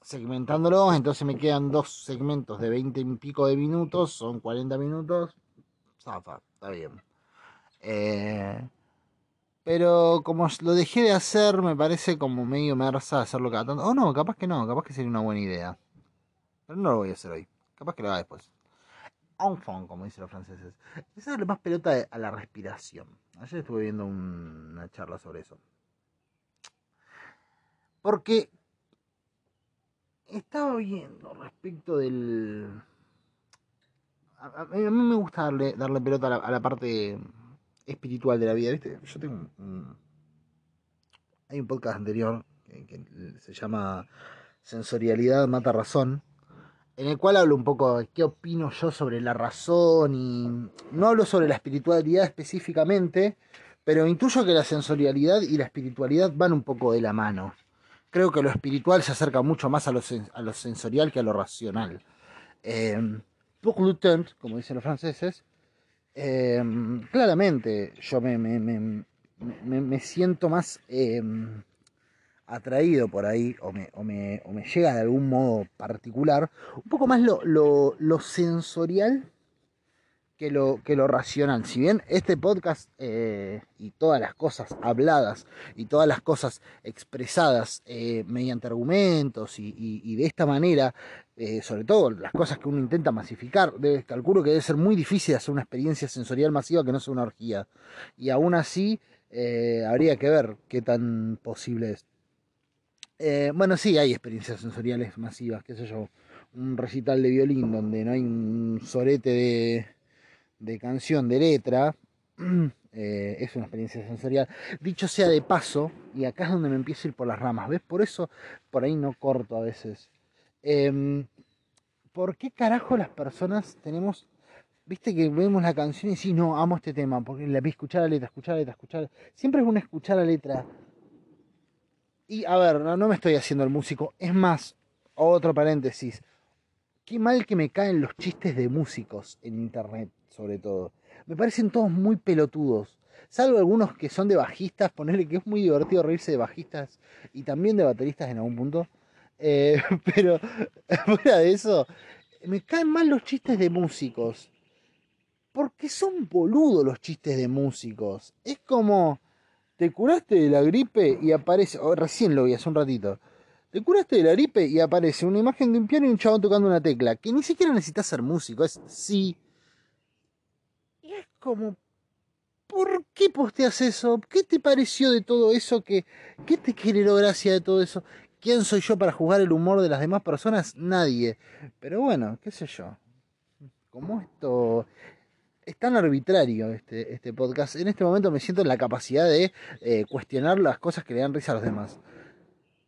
segmentándolos, entonces me quedan dos segmentos de 20 y pico de minutos, son 40 minutos, zafa, está bien. Eh, pero como lo dejé de hacer, me parece como medio mersa hacerlo cada tanto. Oh, no, capaz que no, capaz que sería una buena idea. Pero no lo voy a hacer hoy. Capaz que lo haga después. Enfant, como dicen los franceses. Es darle más pelota a la respiración. Ayer estuve viendo una charla sobre eso. Porque estaba viendo respecto del. A, mí me gusta darle, darle pelota a la parte espiritual de la vida. ¿viste? Yo tengo un, Hay un podcast anterior que, se llama Sensorialidad Mata Razón, en el cual hablo un poco de qué opino yo sobre la razón y no hablo sobre la espiritualidad específicamente, pero intuyo que la sensorialidad y la espiritualidad van un poco de la mano. Creo que lo espiritual se acerca mucho más a lo, sensorial que a lo racional. Eh, como dicen los franceses, Em, claramente yo me, siento más em, atraído por ahí, o me, llega de algún modo particular, un poco más lo, sensorial que lo, que lo racional. Si bien este podcast eh, y todas las cosas habladas y todas las cosas expresadas eh, mediante argumentos y, de esta manera eh, sobre todo las cosas que uno intenta masificar, calculo que debe ser muy difícil hacer una experiencia sensorial masiva que no sea una orgía. Y aún así, habría que ver qué tan posible es. Bueno, sí, hay experiencias sensoriales masivas, qué sé yo, un recital de violín donde no hay un sorete de, de canción, de letra, es una experiencia sensorial. Dicho sea de paso, y acá es donde me empiezo a ir por las ramas, ¿ves? Por eso por ahí no corto a veces Em, ¿Por qué carajo las personas tenemos... Viste que vemos la canción y sí, no, amo este tema, porque la vi escuchar la letra, escuchar la letra, escuchar... Siempre es una escuchar la letra. Y a ver, no, no me estoy haciendo el músico. Es más, otro paréntesis. Qué mal que me caen los chistes de músicos en internet, sobre todo. Me parecen todos muy pelotudos. Salvo algunos que son de bajistas, ponerle que es muy divertido reírse de bajistas y también de bateristas en algún punto. Eh, pero fuera de eso, me caen mal los chistes de músicos. Porque son boludos los chistes de músicos. Es como, te curaste de la gripe y aparece, oh, recién lo vi hace un ratito. Te curaste de la gripe y aparece una imagen de un piano y un chabón tocando una tecla. Que ni siquiera necesitas ser músico, es sí. Como, ¿por qué posteas eso? ¿Qué te pareció de todo eso? ¿Qué, qué te generó gracia de todo eso? ¿Quién soy yo para juzgar el humor de las demás personas? Nadie. Pero bueno, qué sé yo. Como esto... es tan arbitrario este, este podcast. En este momento me siento en la capacidad de eh, cuestionar las cosas que le dan risa a los demás.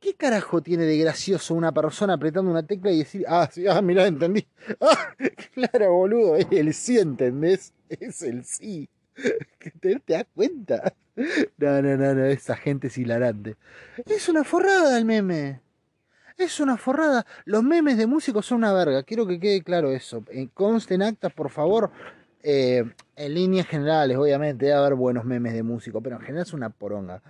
¿Qué carajo tiene de gracioso una persona apretando una tecla y decir, ah, sí, ah, mirá, entendí? Ah, claro, boludo, es el sí, ¿entendés? Es el sí. ¿Te, ¿Te das cuenta? No, no, no, no, esa gente es hilarante. Es una forrada el meme. Es una forrada. Los memes de músicos son una verga. Quiero que quede claro eso. Eh, conste en actas, por favor. Eh, en líneas generales, obviamente, debe haber buenos memes de músicos, pero en general es una poronga.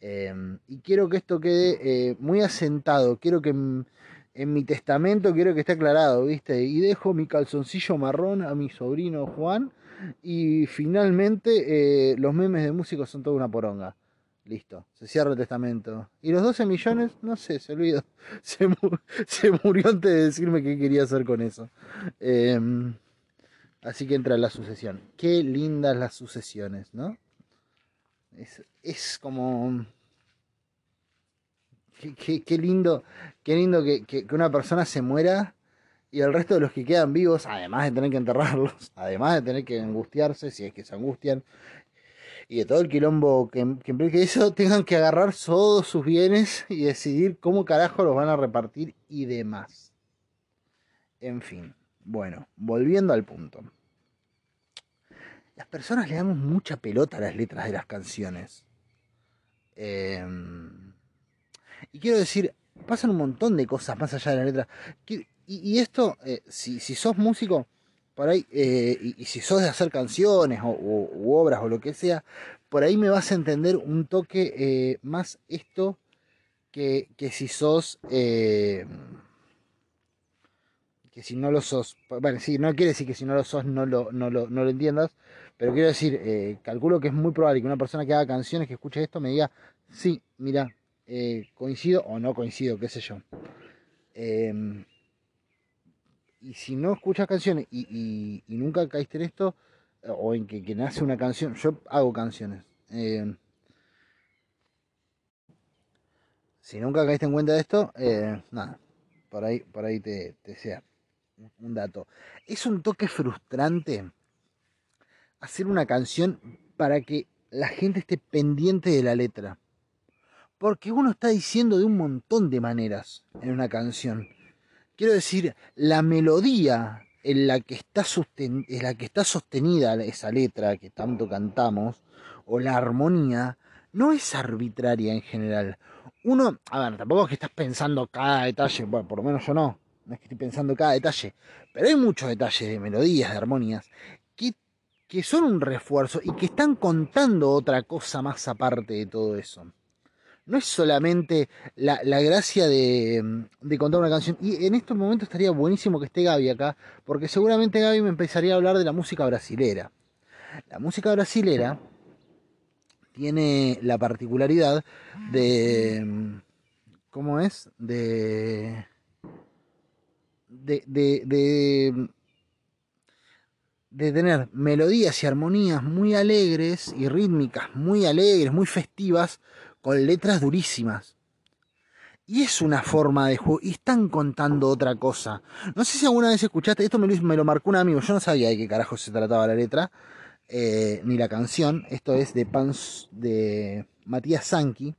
Eh, y quiero que esto quede muy asentado. Quiero que en, mi testamento, quiero que esté aclarado, ¿viste? Y dejo mi calzoncillo marrón a mi sobrino Juan. Y finalmente, los memes de músicos son toda una poronga. Listo, se cierra el testamento. Y los 12 millones, no sé, se olvidó. Se, se murió antes de decirme qué quería hacer con eso. Em, así que entra la sucesión. Qué lindas las sucesiones, ¿no? Es, es como... Qué, qué, lindo, qué lindo que, que, que una persona se muera y el resto de los que quedan vivos, además de tener que enterrarlos, además de tener que angustiarse, si es que se angustian, y de todo el quilombo que, implique eso, tengan que agarrar todos sus bienes y decidir cómo carajo los van a repartir y demás. En fin, bueno, volviendo al punto. Las personas le damos mucha pelota a las letras de las canciones. Em, y quiero decir, pasan un montón de cosas más allá de la letra. Y, esto, eh, si, si sos músico, por ahí, eh, y, si sos de hacer canciones o, u obras o lo que sea, por ahí me vas a entender un toque eh, más esto que, que si sos, que si no lo sos, bueno, sí, no quiere decir que si no lo sos no lo, no lo, no lo entiendas, pero quiero decir, calculo que es muy probable que una persona que haga canciones, que escuche esto, me diga, sí, mira, coincido o no coincido, qué sé yo. Em, y si no escuchas canciones y, nunca caíste en esto, o en que, nace una canción, yo hago canciones. Eh, si nunca caíste en cuenta de esto, eh, nada, por ahí, por ahí te sea un dato. Es un toque frustrante hacer una canción para que la gente esté pendiente de la letra. Porque uno está diciendo de un montón de maneras en una canción. Quiero decir, la melodía en la que está, en la que está sostenida esa letra que tanto cantamos, o la armonía, no es arbitraria en general. Uno, a ver, tampoco es que estás pensando cada detalle, bueno, por lo menos yo no, no es que estoy pensando cada detalle, pero hay muchos detalles de melodías, de armonías, que, son un refuerzo y que están contando otra cosa más aparte de todo eso no es solamente la, gracia de, contar una canción. Y en estos momentos estaría buenísimo que esté Gaby acá, porque seguramente Gaby me empezaría a hablar de la música brasilera. La música brasilera tiene la particularidad de... ¿Cómo es? De... De, de, de, de tener melodías y armonías muy alegres y rítmicas muy alegres, muy festivas, con letras durísimas. Y es una forma de juego. Y están contando otra cosa. No sé si alguna vez escuchaste. Esto me lo, me lo marcó un amigo. Yo no sabía de qué carajo se trataba la letra. Eh, ni la canción. Esto es de Pans. de Matías Sanki.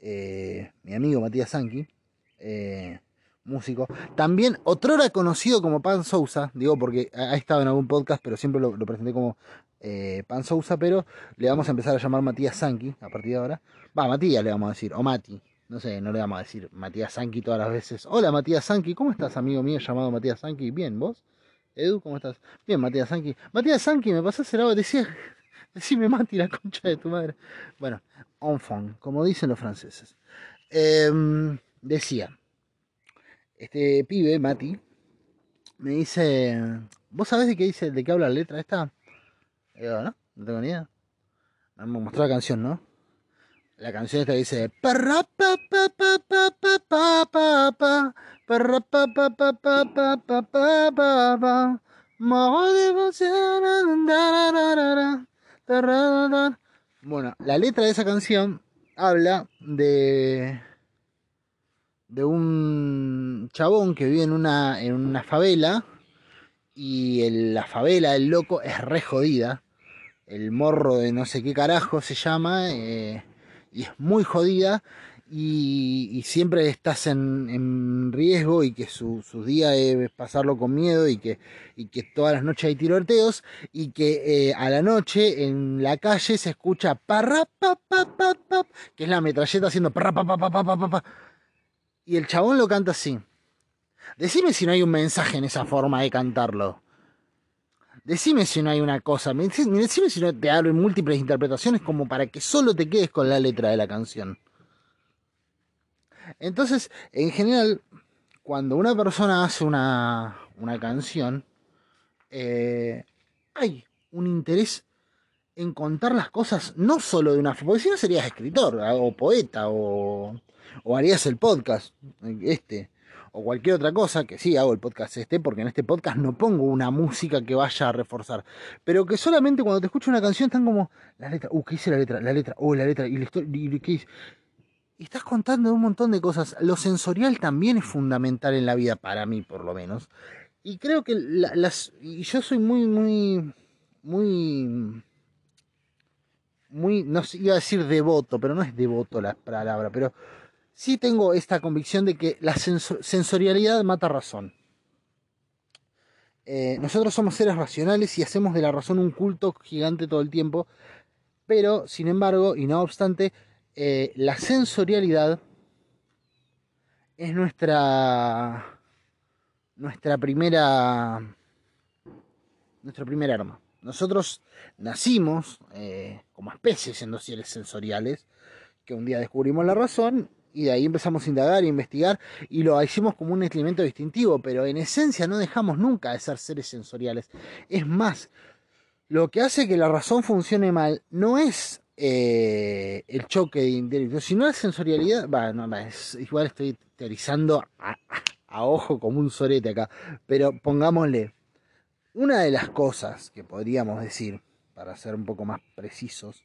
Eh, mi amigo Matías Sanki. Eh, músico. También otrora conocido como Pan Sousa. Digo porque ha estado en algún podcast. Pero siempre lo, presenté como Pan Sousa. Pero le vamos a empezar a llamar Matías Sanki. A partir de ahora. Va, Matías le vamos a decir, o Mati. No sé, no le vamos a decir Matías Sanki todas las veces. Hola Matías Sanki, ¿cómo estás, amigo mío llamado Matías Sanki? Bien, ¿vos? Edu, ¿cómo estás? Bien, Matías Sanki. Matías Sanki, me pasás el agua, decía, decime Mati, la concha de tu madre. Bueno, enfant, como dicen los franceses. Em, decía, este pibe, Mati, me dice, ¿vos sabés de qué dice, de qué habla la letra esta? ¿no? No tengo ni idea. Me mostró la canción, ¿no? La canción esta dice Bueno, la letra de esa canción habla de de un chabón que vive en una en una favela y la favela del loco es re jodida. El morro de no sé qué carajo se llama eh, y es muy jodida y, siempre estás en, riesgo y que su, día es pasarlo con miedo y que, y que todas las noches hay tiroteos y que eh, a la noche en la calle se escucha parra, pa, pa, pa, pa, que es la metralleta haciendo parra, pa, pa, pa, pa, pa, pa, y el chabón lo canta así. Decime si no hay un mensaje en esa forma de cantarlo. Decime si no hay una cosa. Decime si no te abren múltiples interpretaciones como para que solo te quedes con la letra de la canción. Entonces, en general, cuando una persona hace una, canción, eh, hay un interés en contar las cosas no solo de una forma, porque si no serías escritor o poeta o, harías el podcast este o cualquier otra cosa, que sí hago el podcast este, porque en este podcast no pongo una música que vaya a reforzar, pero que solamente cuando te escucho una canción están como, la letra, uh, ¿qué dice la letra? La letra, uh, la letra, y la historia, ¿qué? Y estás contando un montón de cosas. Lo sensorial también es fundamental en la vida, para mí por lo menos. Y creo que las. Y yo soy muy, muy. Muy. Muy. No sé, iba a decir devoto, pero no es devoto la palabra. Pero sí tengo esta convicción de que la sensorialidad mata razón. Eh, nosotros somos seres racionales y hacemos de la razón un culto gigante todo el tiempo. Pero, sin embargo, y no obstante, eh, la sensorialidad es nuestra nuestra primera nuestra primera arma. Nosotros nacimos eh, como especies siendo seres sensoriales, que un día descubrimos la razón y de ahí empezamos a indagar e investigar y lo hicimos como un elemento distintivo, pero en esencia no dejamos nunca de ser seres sensoriales. Es más, lo que hace que la razón funcione mal no es eh, el choque de intelectos, si no la sensorialidad, igual estoy teorizando a, ojo como un sorete acá, pero pongámosle, una de las cosas que podríamos decir, para ser un poco más precisos,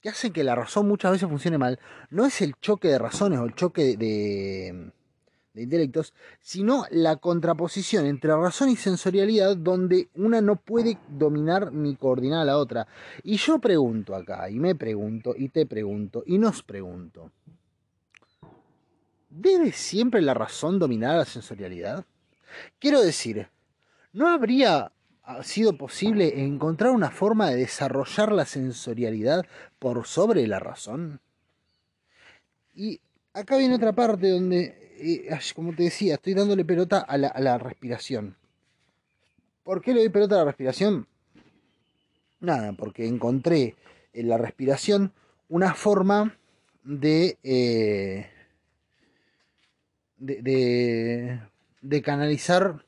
que hace que la razón muchas veces funcione mal, no es el choque de razones o el choque de de intelectos, sino la contraposición entre razón y sensorialidad donde una no puede dominar ni coordinar a la otra. Y yo pregunto acá, y me pregunto, y te pregunto, y nos pregunto, ¿debe siempre la razón dominar a la sensorialidad? Quiero decir, ¿no habría sido posible encontrar una forma de desarrollar la sensorialidad por sobre la razón? Y acá viene otra parte donde como te decía, estoy dándole pelota a la, respiración. ¿Por qué le doy pelota a la respiración? Nada, porque encontré en la respiración una forma de, eh, de, de, canalizar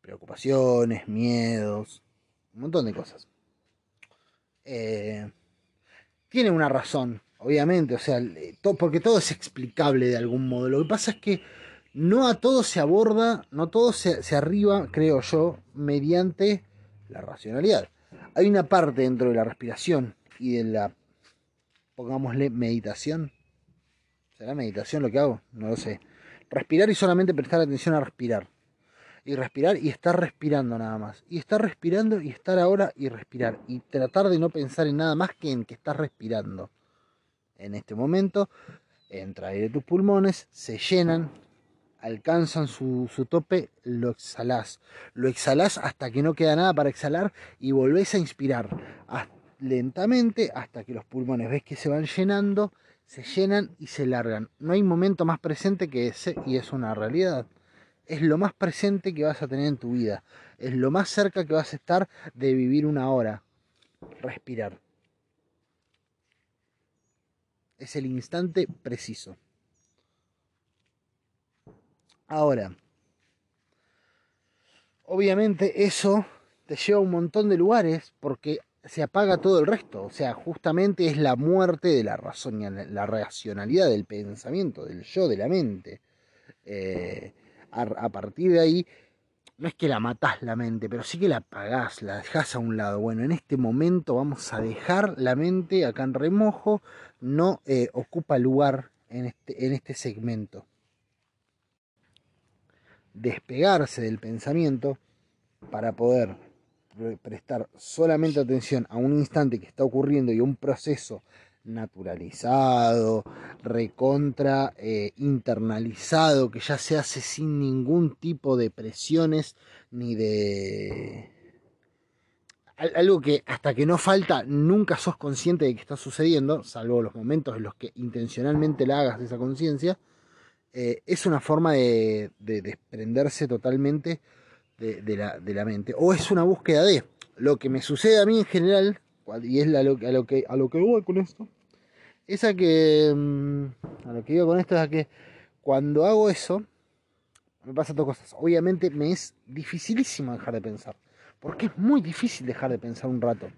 preocupaciones, miedos, un montón de cosas. Eh, tiene una razón obviamente, o sea, porque todo es explicable de algún modo. Lo que pasa es que no a todo se aborda, no todo se, se arriba, creo yo, mediante la racionalidad. Hay una parte dentro de la respiración y de la, pongámosle, meditación. ¿Será meditación lo que hago? No lo sé. Respirar y solamente prestar atención a respirar. Y respirar y estar respirando nada más. Y estar respirando y estar ahora y respirar. Y tratar de no pensar en nada más que en que estás respirando en este momento, entra aire de tus pulmones, se llenan, alcanzan su, tope, lo exhalás. Lo exhalás hasta que no queda nada para exhalar y volvés a inspirar lentamente hasta que los pulmones ves que se van llenando, se llenan y se largan. No hay momento más presente que ese y es una realidad. Es lo más presente que vas a tener en tu vida. Es lo más cerca que vas a estar de vivir una hora. Respirar. Es el instante preciso. Ahora, obviamente eso te lleva a un montón de lugares porque se apaga todo el resto. O sea, justamente es la muerte de la razón, la racionalidad del pensamiento, del yo, de la mente. Eh, a, partir de ahí no es que la matás la mente, pero sí que la apagás, la dejás a un lado. Bueno, en este momento vamos a dejar la mente acá en remojo, no eh, ocupa lugar en este, en este segmento. Despegarse del pensamiento para poder prestar solamente atención a un instante que está ocurriendo y a un proceso naturalizado, recontra, eh, internalizado, que ya se hace sin ningún tipo de presiones ni de... Algo que hasta que no falta nunca sos consciente de que está sucediendo, salvo los momentos en los que intencionalmente la hagas de esa conciencia, eh, es una forma de, desprenderse totalmente de, la, mente. O es una búsqueda de lo que me sucede a mí en general, y es a, lo, que, a lo que voy con esto, es a que, mm, a lo que digo con esto es a que cuando hago eso, me pasan dos cosas. Obviamente me es dificilísimo dejar de pensar, porque es muy difícil dejar de pensar un rato.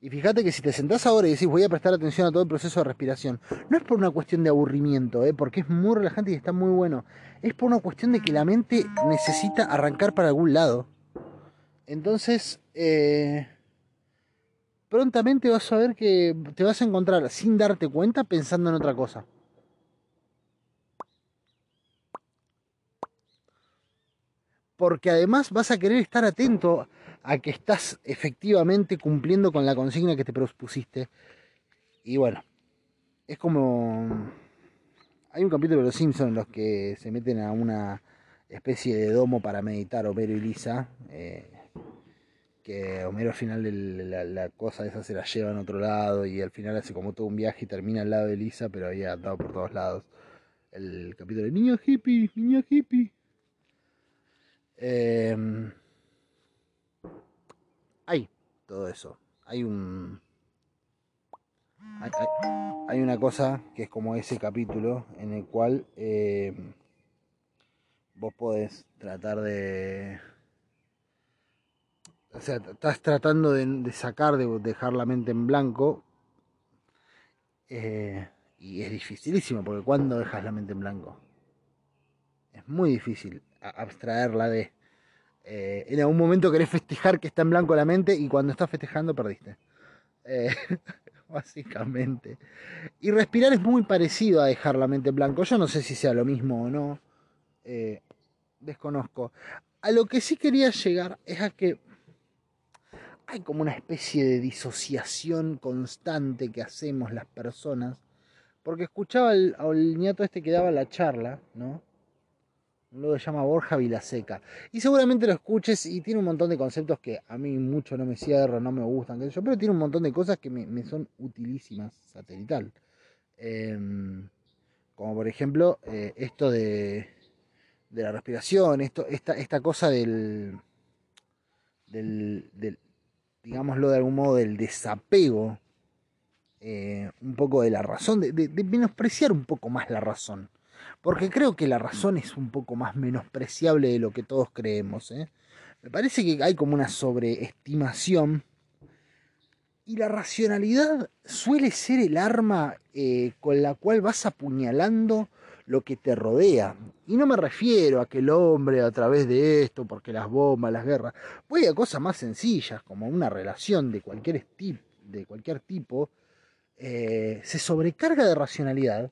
Y fíjate que si te sentás ahora y decís voy a prestar atención a todo el proceso de respiración, no es por una cuestión de aburrimiento, ¿eh? porque es muy relajante y está muy bueno. Es por una cuestión de que la mente necesita arrancar para algún lado. Entonces, eh, prontamente vas a ver que te vas a encontrar sin darte cuenta pensando en otra cosa. Porque además vas a querer estar atento a que estás efectivamente cumpliendo con la consigna que te propusiste. Y bueno, es como... Hay un capítulo de Los Simpsons en los que se meten a una especie de domo para meditar Homero y Lisa. Eh, que Homero al final de la, cosa esa se la lleva en otro lado y al final hace como todo un viaje y termina al lado de Lisa, pero había andado por todos lados. El capítulo de Niño hippie, niño hippie. Eh, hay todo eso. Hay un. Hay, una cosa que es como ese capítulo en el cual eh, vos podés tratar de. O sea, estás tratando de, sacar, de dejar la mente en blanco. Eh, y es dificilísimo, porque cuando dejas la mente en blanco? Es muy difícil abstraerla de. Eh, en algún momento querés festejar que está en blanco la mente y cuando estás festejando perdiste. Eh, básicamente. Y respirar es muy parecido a dejar la mente en blanco. Yo no sé si sea lo mismo o no. Desconozco. A lo que sí quería llegar es a que hay como una especie de disociación constante que hacemos las personas. Porque escuchaba al, al nieto este que daba la charla, ¿no? Luego se llama Borja Vilaseca. Y seguramente lo escuches y tiene un montón de conceptos que a mí mucho no me cierran, no me gustan, yo, pero tiene un montón de cosas que me, son utilísimas satelital. Em, como por ejemplo eh, esto de, de, la respiración, esto, esta, esta cosa del, del, del, digámoslo de algún modo, del desapego, eh, un poco de la razón, de, menospreciar un poco más la razón. Porque creo que la razón es un poco más menospreciable de lo que todos creemos. ¿eh? Me parece que hay como una sobreestimación. Y la racionalidad suele ser el arma eh, con la cual vas apuñalando lo que te rodea. Y no me refiero a que el hombre a través de esto, porque las bombas, las guerras, voy a cosas más sencillas, como una relación de cualquier, de cualquier tipo, eh, se sobrecarga de racionalidad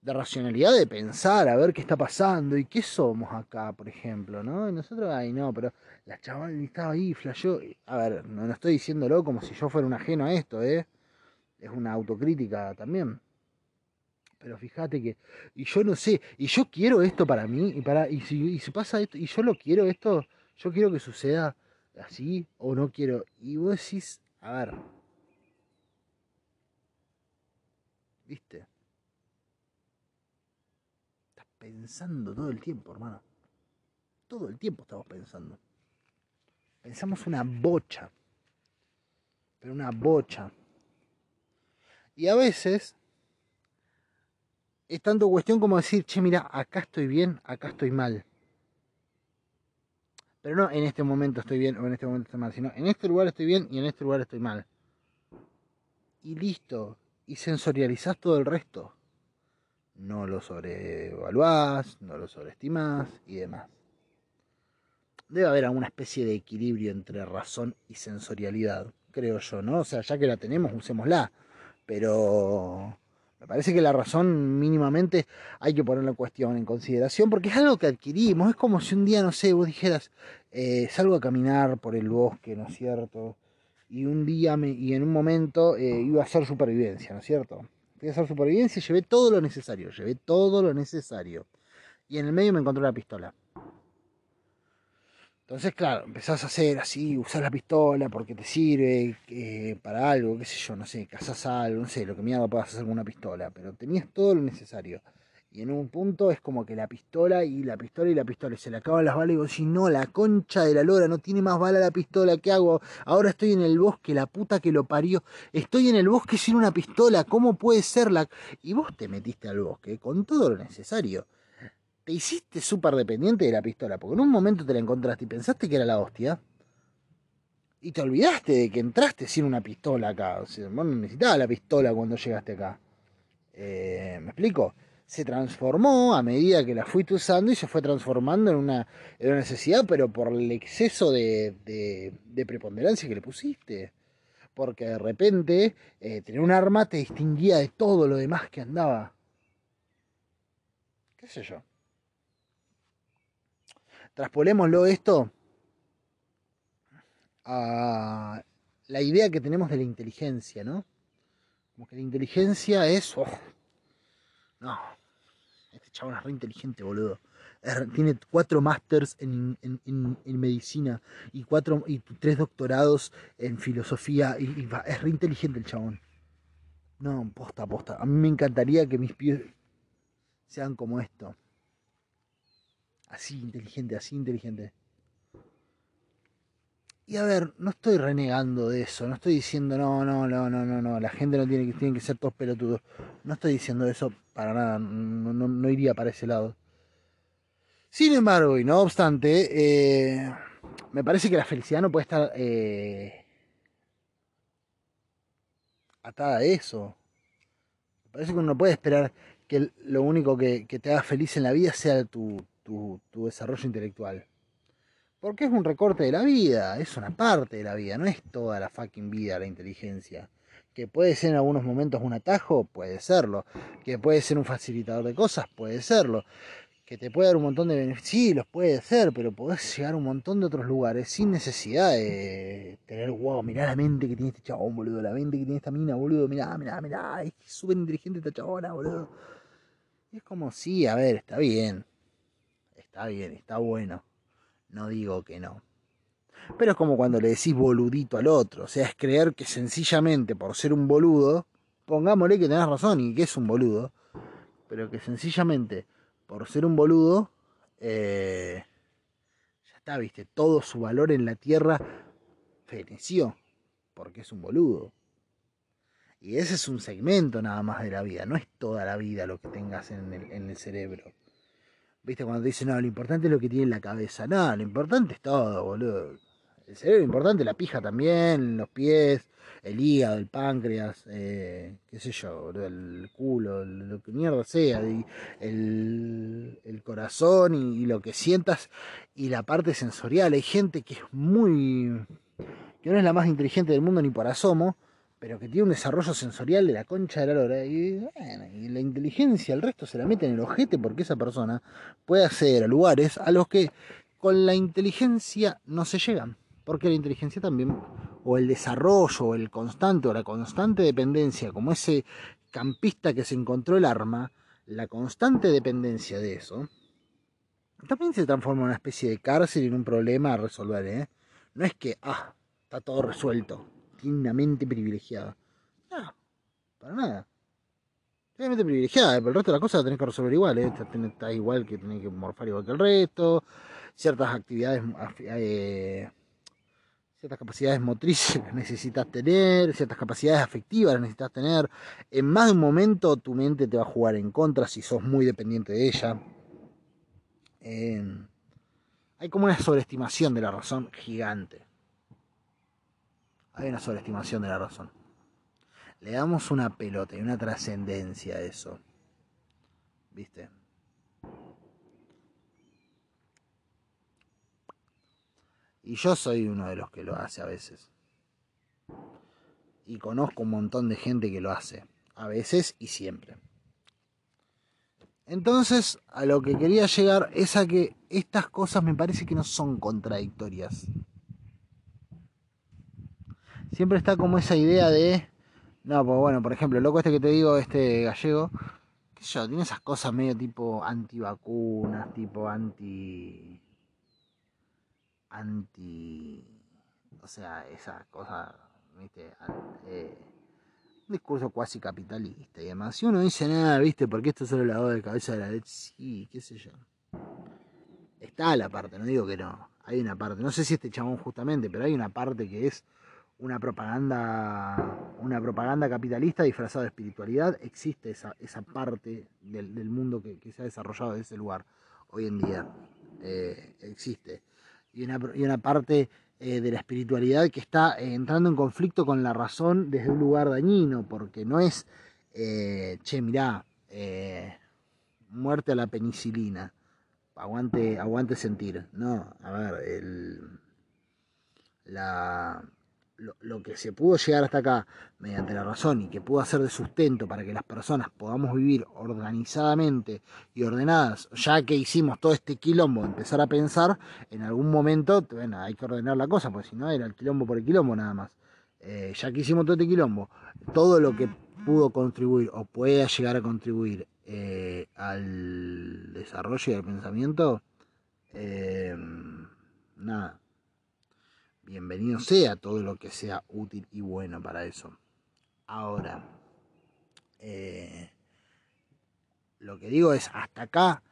de racionalidad de pensar, a ver qué está pasando y qué somos acá, por ejemplo, ¿no? Y nosotros, ay, no, pero la chaval estaba ahí, flasheó. A ver, no, no estoy diciéndolo como si yo fuera un ajeno a esto, ¿eh? Es una autocrítica también. Pero fíjate que, y yo no sé, y yo quiero esto para mí, y para, y si, y si pasa esto, y yo lo quiero esto, yo quiero que suceda así, o no quiero. Y vos decís, a ver, ¿viste? pensando todo el tiempo, hermano. Todo el tiempo estamos pensando. Pensamos una bocha. Pero una bocha. Y a veces es tanto cuestión como decir, che, mira, acá estoy bien, acá estoy mal. Pero no en este momento estoy bien o en este momento estoy mal, sino en este lugar estoy bien y en este lugar estoy mal. Y listo. Y sensorializás todo el resto no lo sobrevaluás, no lo sobreestimás y demás. Debe haber alguna especie de equilibrio entre razón y sensorialidad, creo yo, ¿no? O sea, ya que la tenemos, usémosla. Pero, Me parece que la razón mínimamente hay que ponerla en cuestión, en consideración, porque es algo que adquirimos. Es como si un día, no sé, vos dijeras, eh, salgo a caminar por el bosque, ¿no es cierto? Y un día me, y en un momento eh, iba a hacer supervivencia, ¿no es cierto? Fui a hacer supervivencia y llevé todo lo necesario, llevé todo lo necesario. Y en el medio me encontré una pistola. Entonces, claro, empezás a hacer así, usar la pistola porque te sirve eh, para algo, qué sé yo, no sé, cazás algo, no sé, lo que mierda puedas hacer con una pistola, pero tenías todo lo necesario. Y en un punto es como que la pistola y la pistola y la pistola, y se le acaban las balas y digo, si no, la concha de la lora, no tiene más bala la pistola, ¿qué hago? Ahora estoy en el bosque, la puta que lo parió, estoy en el bosque sin una pistola, ¿cómo puede ser la...? Y vos te metiste al bosque con todo lo necesario te hiciste súper dependiente de la pistola, porque en un momento te la encontraste y pensaste que era la hostia, y te olvidaste de que entraste sin una pistola acá. O sea, vos no necesitabas la pistola cuando llegaste acá. Eh, ¿Me explico? Se transformó a medida que la fuiste usando y se fue transformando en una, necesidad, pero por el exceso de, de, preponderancia que le pusiste. Porque de repente eh, tener un arma te distinguía de todo lo demás que andaba. ¿Qué sé yo? Traspolémoslo esto a la idea que tenemos de la inteligencia, ¿no? Como que la inteligencia es. Oh, no, este chabón es re inteligente, boludo. tiene cuatro másters en, medicina y cuatro y tres doctorados en filosofía y, es re inteligente el chabón. No, posta, posta. A mí me encantaría que mis pies sean como esto. Así inteligente, así inteligente. Y a ver, no estoy renegando de eso, no estoy diciendo no, no, no, no, no, no, la gente no tiene que, que ser todos pelotudos. No estoy diciendo eso para nada, no, iría para ese lado. Sin embargo, y no obstante, eh, me parece que la felicidad no puede estar eh, atada a eso. Me parece que uno no puede esperar que lo único que te haga feliz en la vida sea tu, tu, desarrollo intelectual. Porque es un recorte de la vida, es una parte de la vida, no es toda la fucking vida la inteligencia. Que puede ser en algunos momentos un atajo, puede serlo. Que puede ser un facilitador de cosas, puede serlo. Que te puede dar un montón de beneficios, sí, los puede ser, pero podés llegar a un montón de otros lugares sin necesidad de tener, wow, mirá la mente que tiene este chabón, boludo, la mente que tiene esta mina, boludo, mirá, mirá, mirá, es súper inteligente esta chabona, boludo. Y es como, sí, a ver, está bien, está bien, está bueno. No digo que no. Pero es como cuando le decís boludito al otro. O sea, es creer que sencillamente por ser un boludo, pongámosle que tenés razón y que es un boludo, pero que sencillamente por ser un boludo, eh, ya está, viste, todo su valor en la tierra feneció, porque es un boludo. Y ese es un segmento nada más de la vida, no es toda la vida lo que tengas en el, en el cerebro. ¿Viste? Cuando te dicen, no, lo importante es lo que tiene en la cabeza. No, lo importante es todo, boludo. El cerebro es importante, la pija también, los pies, el hígado, el páncreas, eh, qué sé yo, el culo, lo que mierda sea, el, el corazón y, lo que sientas y la parte sensorial. Hay gente que es muy. que no es la más inteligente del mundo ni por asomo, pero que tiene un desarrollo sensorial de la concha de la lora. Y, la inteligencia, el resto se la mete en el ojete porque esa persona puede acceder a lugares a los que con la inteligencia no se llegan. Porque la inteligencia también, o el desarrollo, o el constante, o la constante dependencia, como ese campista que se encontró el arma, la constante dependencia de eso, también se transforma en una especie de cárcel y en un problema a resolver. ¿eh? No es que, ah, está todo resuelto tiene una mente privilegiada. No, para nada. Tiene mente privilegiada, pero el resto de las cosas tenés que resolver igual. ¿eh? Está igual que tenés que morfar igual que el resto. Ciertas actividades, eh, ciertas capacidades motrices las necesitas tener, ciertas capacidades afectivas las necesitas tener. En más de un momento tu mente te va a jugar en contra si sos muy dependiente de ella. hay como una sobreestimación de la razón gigante hay una sobreestimación de la razón. Le damos una pelota y una trascendencia a eso. ¿Viste? Y yo soy uno de los que lo hace a veces. Y conozco un montón de gente que lo hace. a veces y siempre. Entonces, a lo que quería llegar es a que estas cosas me parece que no son contradictorias. Siempre está como esa idea de, no, pues bueno, por ejemplo, loco este que te digo, este gallego, qué sé yo, tiene esas cosas medio tipo antivacunas, tipo anti... anti... o sea, esas cosas, viste, eh, un discurso cuasi capitalista y demás. Si uno dice nada, viste, porque esto es solo lavado de cabeza de la leche, sí, qué sé yo. Está la parte, no digo que no. Hay una parte, no sé si este chabón justamente, pero hay una parte que es una propaganda, una propaganda capitalista disfrazada de espiritualidad. Existe esa, esa parte del, mundo que, se ha desarrollado de ese lugar hoy en día. Eh, existe. Y una, y una parte eh, de la espiritualidad que está eh, entrando en conflicto con la razón desde un lugar dañino, porque no es, che, mirá, muerte a la penicilina, aguante, aguante sentir, no, a ver, el, la, lo, que se pudo llegar hasta acá mediante la razón y que pudo hacer de sustento para que las personas podamos vivir organizadamente y ordenadas, ya que hicimos todo este quilombo, empezar a pensar, en algún momento, bueno, hay que ordenar la cosa, porque si no era el quilombo por el quilombo nada más. Eh, ya que hicimos todo este quilombo, todo lo que pudo contribuir o pueda llegar a contribuir eh, al desarrollo del pensamiento, eh, nada, bienvenido sea todo lo que sea útil y bueno para eso. Ahora, eh, lo que digo es, hasta acá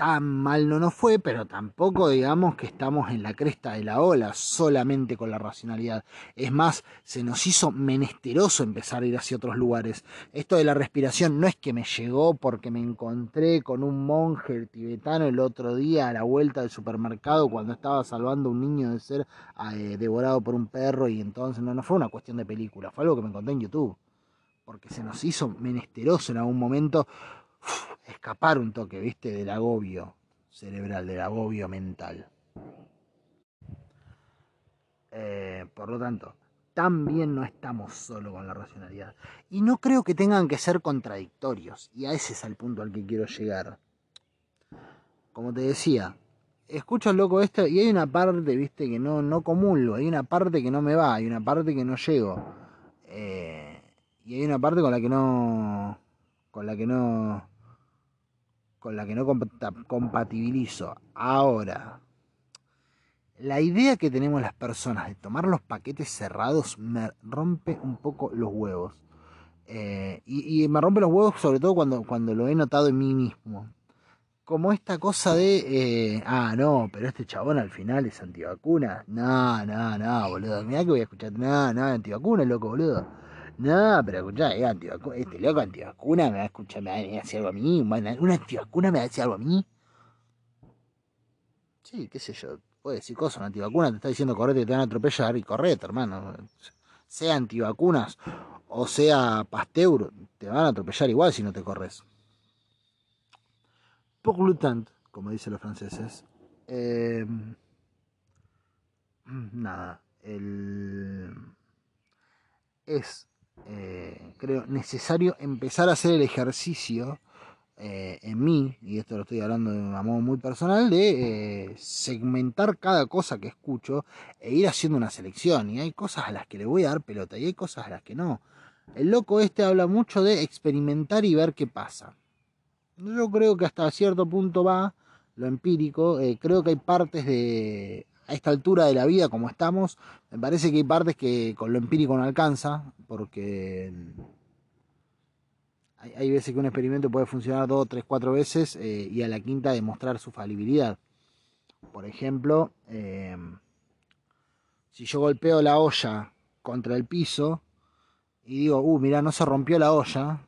tan mal no nos fue, pero tampoco digamos que estamos en la cresta de la ola solamente con la racionalidad. Es más, se nos hizo menesteroso empezar a ir hacia otros lugares. Esto de la respiración no es que me llegó porque me encontré con un monje tibetano el otro día a la vuelta del supermercado cuando estaba salvando a un niño de ser eh, devorado por un perro y entonces no, no fue una cuestión de película, fue algo que me encontré en YouTube. Porque se nos hizo menesteroso en algún momento escapar un toque, viste, del agobio cerebral, del agobio mental. Eh, por lo tanto, también no estamos solo con la racionalidad. Y no creo que tengan que ser contradictorios. Y a ese es el punto al que quiero llegar. Como te decía, escucho loco este y hay una parte, viste, que no, no comulgo. Hay una parte que no me va, hay una parte que no llego. Eh, y hay una parte con la que no. con la que no con la que no compatibilizo. Ahora, la idea que tenemos las personas de tomar los paquetes cerrados me rompe un poco los huevos. Eh, y, me rompe los huevos sobre todo cuando, cuando lo he notado en mí mismo. Como esta cosa de, eh, ah, no, pero este chabón al final es antivacuna. No, no, no, boludo. Mirá que voy a escuchar, no, no, antivacuna, loco, boludo. No, pero escuchá, eh, este loco antivacuna me va a escuchar, me va a decir algo a mí. Una antivacuna me va a decir algo a mí. Sí, qué sé yo. Puede decir cosas, una antivacuna te está diciendo correte, te van a atropellar y correte, hermano. Sea antivacunas o sea Pasteur, te van a atropellar igual si no te corres. Le tant, como dicen los franceses. Eh, nada, el, es eh, creo, necesario empezar a hacer el ejercicio eh, en mí, y esto lo estoy hablando de un modo muy personal, de eh, segmentar cada cosa que escucho e ir haciendo una selección. Y hay cosas a las que le voy a dar pelota y hay cosas a las que no. El loco este habla mucho de experimentar y ver qué pasa. Yo creo que hasta cierto punto va lo empírico. creo que hay partes de a esta altura de la vida como estamos, me parece que hay partes que con lo empírico no alcanza, porque hay, veces que un experimento puede funcionar dos, tres, cuatro veces eh, y a la quinta demostrar su falibilidad. Por ejemplo, eh, si yo golpeo la olla contra el piso y digo, uh, mira, no se rompió la olla,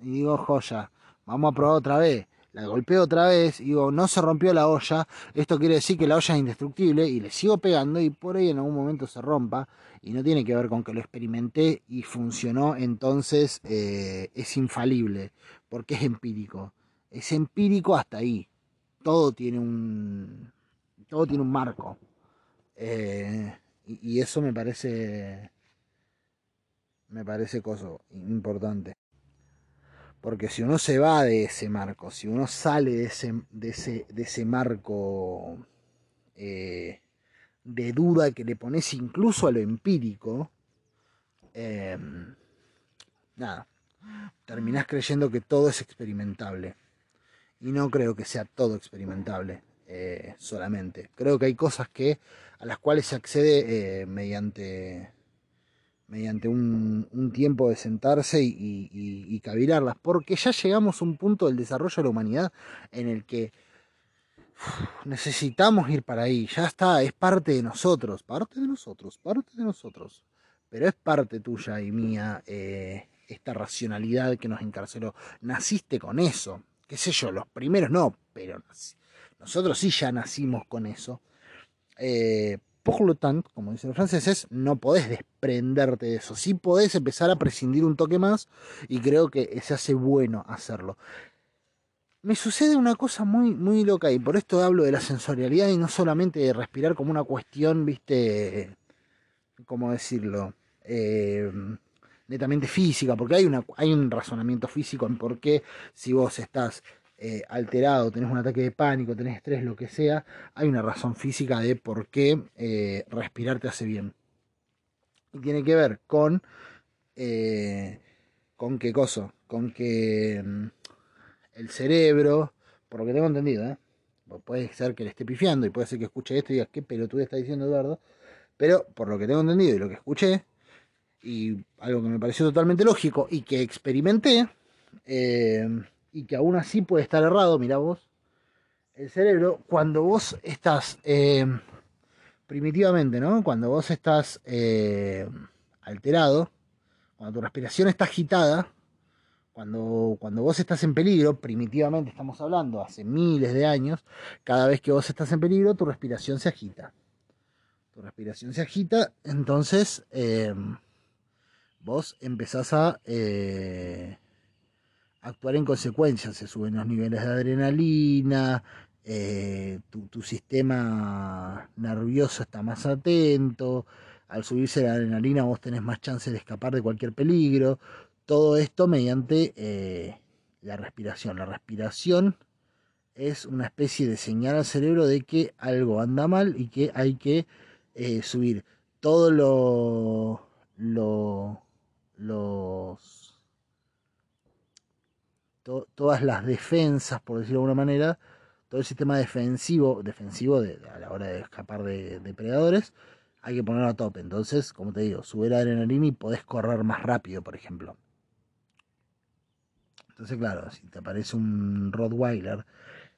y digo, joya, vamos a probar otra vez la golpeo otra vez, y digo, no se rompió la olla, esto quiere decir que la olla es indestructible, y le sigo pegando y por ahí en algún momento se rompa, y no tiene que ver con que lo experimenté y funcionó, entonces eh, es infalible, porque es empírico. Es empírico hasta ahí. Todo tiene un, todo tiene un marco. Eh, y, y, eso me parece, me parece coso importante. Porque si uno se va de ese marco, si uno sale de ese, de ese, de ese marco eh, de duda que le pones incluso a lo empírico, em, nada, terminás creyendo que todo es experimentable. Y no creo que sea todo experimentable eh, solamente. Creo que hay cosas que a las cuales se accede eh, mediante mediante un, tiempo de sentarse y, cavilarlas, porque ya llegamos a un punto del desarrollo de la humanidad en el que necesitamos ir para ahí, ya está, es parte de nosotros, parte de nosotros, parte de nosotros, pero es parte tuya y mía eh, esta racionalidad que nos encarceló. Naciste con eso, qué sé yo, los primeros no, pero nosotros sí ya nacimos con eso. Eh, por lo tanto, como dicen los franceses, no podés desprenderte de eso. Sí podés empezar a prescindir un toque más y creo que se hace bueno hacerlo. Me sucede una cosa muy, muy loca y por esto hablo de la sensorialidad y no solamente de respirar como una cuestión, viste, ¿cómo decirlo? Eh, netamente física, porque hay, una, hay un razonamiento físico en por qué si vos estás eh, alterado, tenés un ataque de pánico, tenés estrés, lo que sea, hay una razón física de por qué eh, respirar te hace bien. Y tiene que ver con, eh, con qué cosa, con que mm, el cerebro, por lo que tengo entendido, puede ser que le esté pifiando y puede ser que escuche esto y diga, ¿qué pelotudo está diciendo Eduardo? Pero por lo que tengo entendido y lo que escuché, y algo que me pareció totalmente lógico y que experimenté, y que aún así puede estar errado, mira vos, el cerebro, cuando vos estás eh, primitivamente, ¿no? Cuando vos estás eh, alterado, cuando tu respiración está agitada, cuando, cuando vos estás en peligro, primitivamente estamos hablando, hace miles de años, cada vez que vos estás en peligro, tu respiración se agita. Tu respiración se agita, entonces eh, vos empezás a actuar en consecuencia, se suben los niveles de adrenalina, eh, tu, sistema nervioso está más atento, al subirse la adrenalina vos tenés más chance de escapar de cualquier peligro, todo esto mediante eh, la respiración. La respiración es una especie de señal al cerebro de que algo anda mal y que hay que eh, subir todo lo, lo los todas las defensas, por decirlo de alguna manera, todo el sistema defensivo, defensivo a la hora de escapar de depredadores, hay que ponerlo a tope. Entonces, como te digo, sube la adrenalina y podés correr más rápido, por ejemplo. Entonces, claro, si te aparece un Rottweiler,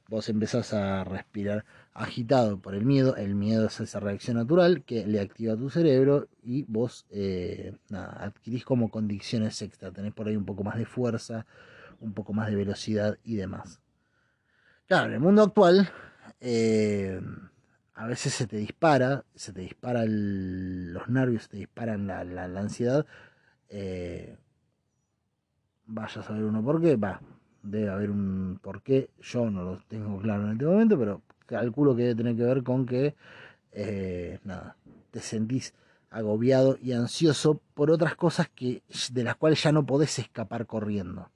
vos empezás a respirar agitado por el miedo. El miedo es esa reacción natural que le activa tu cerebro y vos eh, adquirís como condiciones extra. Tenés por ahí un poco más de fuerza, un poco más de velocidad y demás. Claro, en el mundo actual eh, a veces se te dispara, se te dispara los nervios, se te disparan la, la, ansiedad. Eh, vaya a saber uno por qué, va, debe haber un por qué, yo no lo tengo claro en este momento, pero calculo que debe tener que ver con que, eh, nada, te sentís agobiado y ansioso por otras cosas que, de las cuales ya no podés escapar corriendo.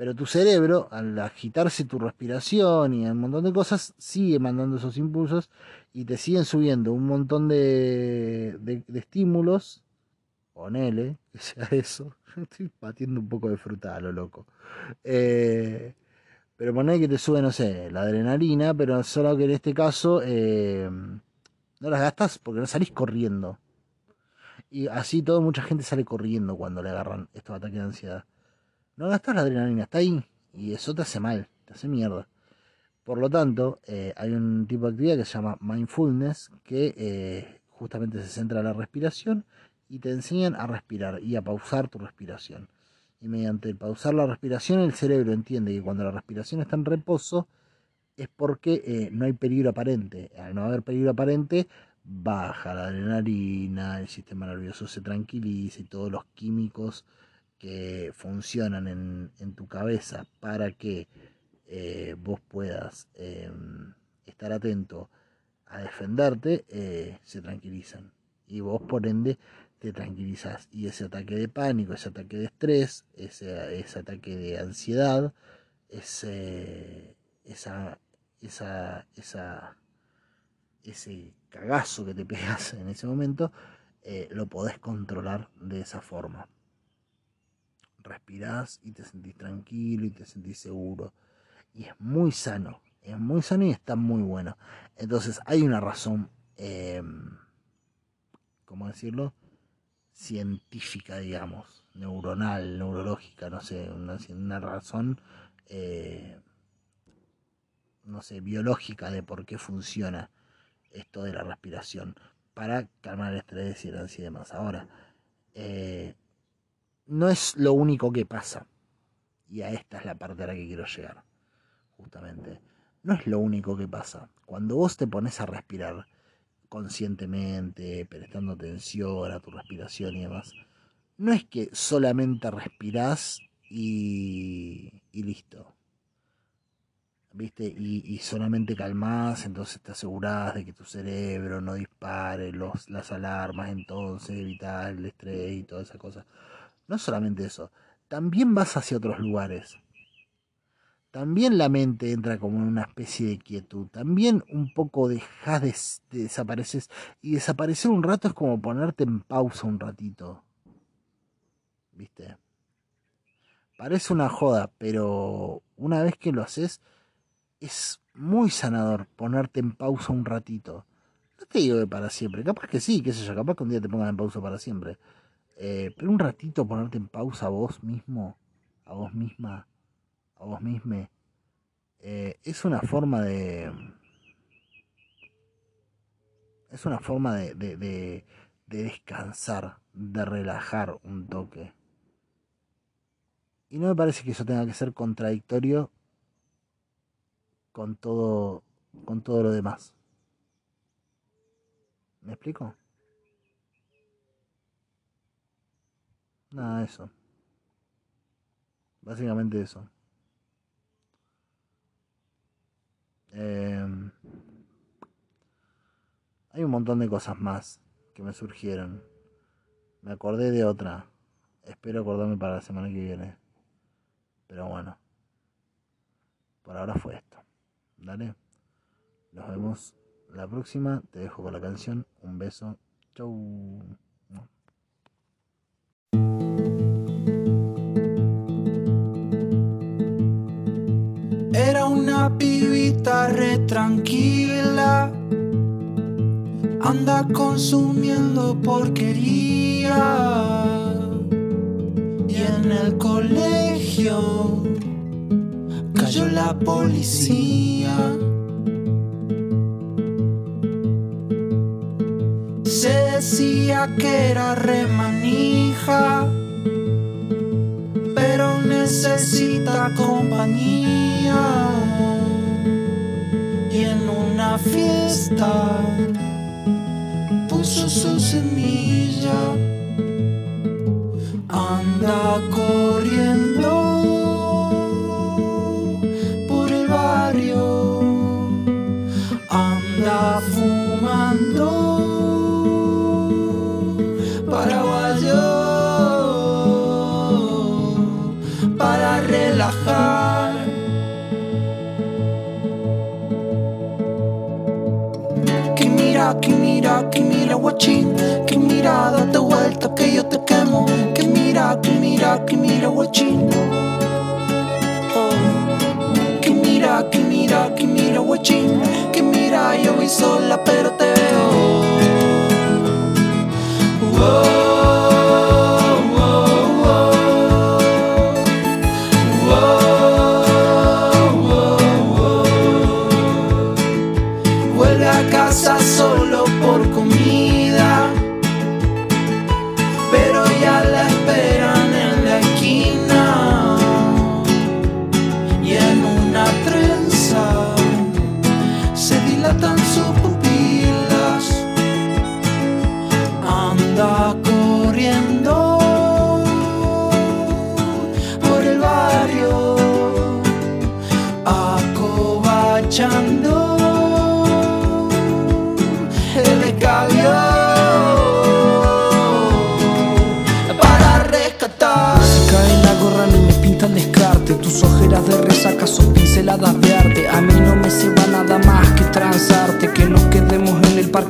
Pero tu cerebro, al agitarse tu respiración y un montón de cosas, sigue mandando esos impulsos y te siguen subiendo un montón de, de, estímulos. Ponele que sea eso. Estoy batiendo un poco de fruta a lo loco. Eh, pero ponele que te sube, no sé, la adrenalina, pero solo que en este caso eh, no las gastas porque no salís corriendo. Y así todo, mucha gente sale corriendo cuando le agarran estos ataques de ansiedad. No gastas la adrenalina, está ahí. Y eso te hace mal, te hace mierda. Por lo tanto, eh, hay un tipo de actividad que se llama mindfulness, que eh, justamente se centra en la respiración y te enseñan a respirar y a pausar tu respiración. Y mediante pausar la respiración, el cerebro entiende que cuando la respiración está en reposo, es porque eh, no hay peligro aparente. Al no haber peligro aparente, baja la adrenalina, el sistema nervioso se tranquiliza y todos los químicos que funcionan en, tu cabeza para que eh, vos puedas em, estar atento a defenderte, eh, se tranquilizan. Y vos, por ende, te tranquilizas. Y ese ataque de pánico, ese ataque de estrés, ese, ese ataque de ansiedad, ese, esa, esa, esa, ese cagazo que te pegas en ese momento, eh, lo podés controlar de esa forma. Respirás y te sentís tranquilo y te sentís seguro. Y es muy sano, es muy sano y está muy bueno. Entonces hay una razón, eh, ¿cómo decirlo? Científica, digamos, neuronal, neurológica, no sé, una, razón, eh, no sé, biológica de por qué funciona esto de la respiración para calmar el estrés y demás. Ahora, eh, no es lo único que pasa. Y a esta es la parte a la que quiero llegar, justamente. No es lo único que pasa. Cuando vos te pones a respirar conscientemente, prestando atención a tu respiración y demás, no es que solamente respirás y, listo. ¿viste? Y, solamente calmás, entonces te asegurás de que tu cerebro no dispare los, las alarmas, entonces evitar el estrés y toda esa cosa. No solamente eso, también vas hacia otros lugares. También la mente entra como en una especie de quietud. También un poco dejas de, de desapareces. Y desaparecer un rato es como ponerte en pausa un ratito. ¿Viste? Parece una joda, pero una vez que lo haces, es muy sanador ponerte en pausa un ratito. No te digo que para siempre, capaz que sí, qué sé yo, capaz que un día te pongas en pausa para siempre. Eh, pero un ratito ponerte en pausa a vos mismo, a vos misma, a vos misma, eh, es una forma de... Es una forma de, de, de, de descansar, de relajar un toque. Y no me parece que eso tenga que ser contradictorio con todo, con todo lo demás. ¿Me explico? Nada, eso. Básicamente eso. Em, hay un montón de cosas más que me surgieron. Me acordé de otra. Espero acordarme para la semana que viene. Pero bueno. Por ahora fue esto. Dale. Nos vemos la próxima. Te dejo con la canción. Un beso. Chau. Una pibita re tranquila. Anda consumiendo porquería. Y en el colegio cayó la policía. Se decía que era remanija, pero necesita compañía. Fiesta puso su semilla. Anda corriendo guachín, que mira, date vuelta que yo te quemo, que mira, que mira, que mira, guachín. Oh. Que mira, que mira, que mira, guachín, que mira, yo voy sola pero te veo.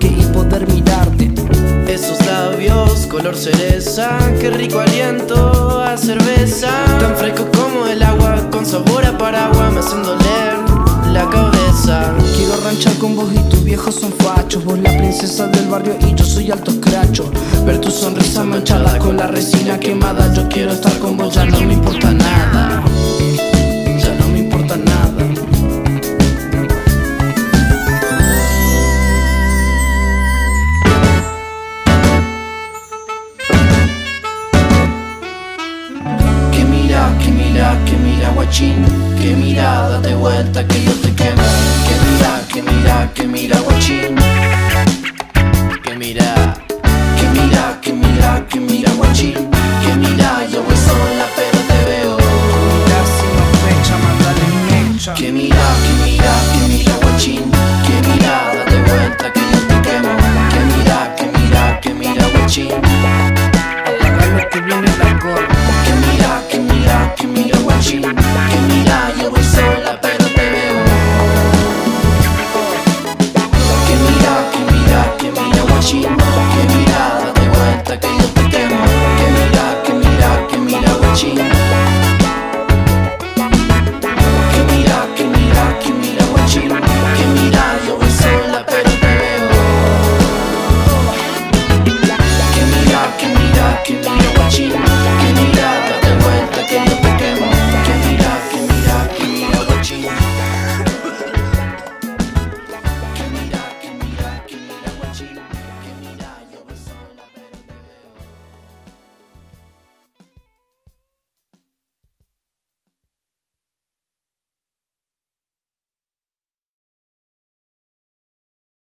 y poder mirarte. Esos labios color cereza, qué rico aliento a cerveza. Tan fresco como el agua, con sabor a paraguas, me hacen doler la cabeza. Quiero ranchar con vos y tus viejos son fachos. Vos la princesa del barrio y yo soy alto cracho. Ver tu sonrisa manchada con la resina quemada. Yo quiero estar con vos, ya no me importa nada.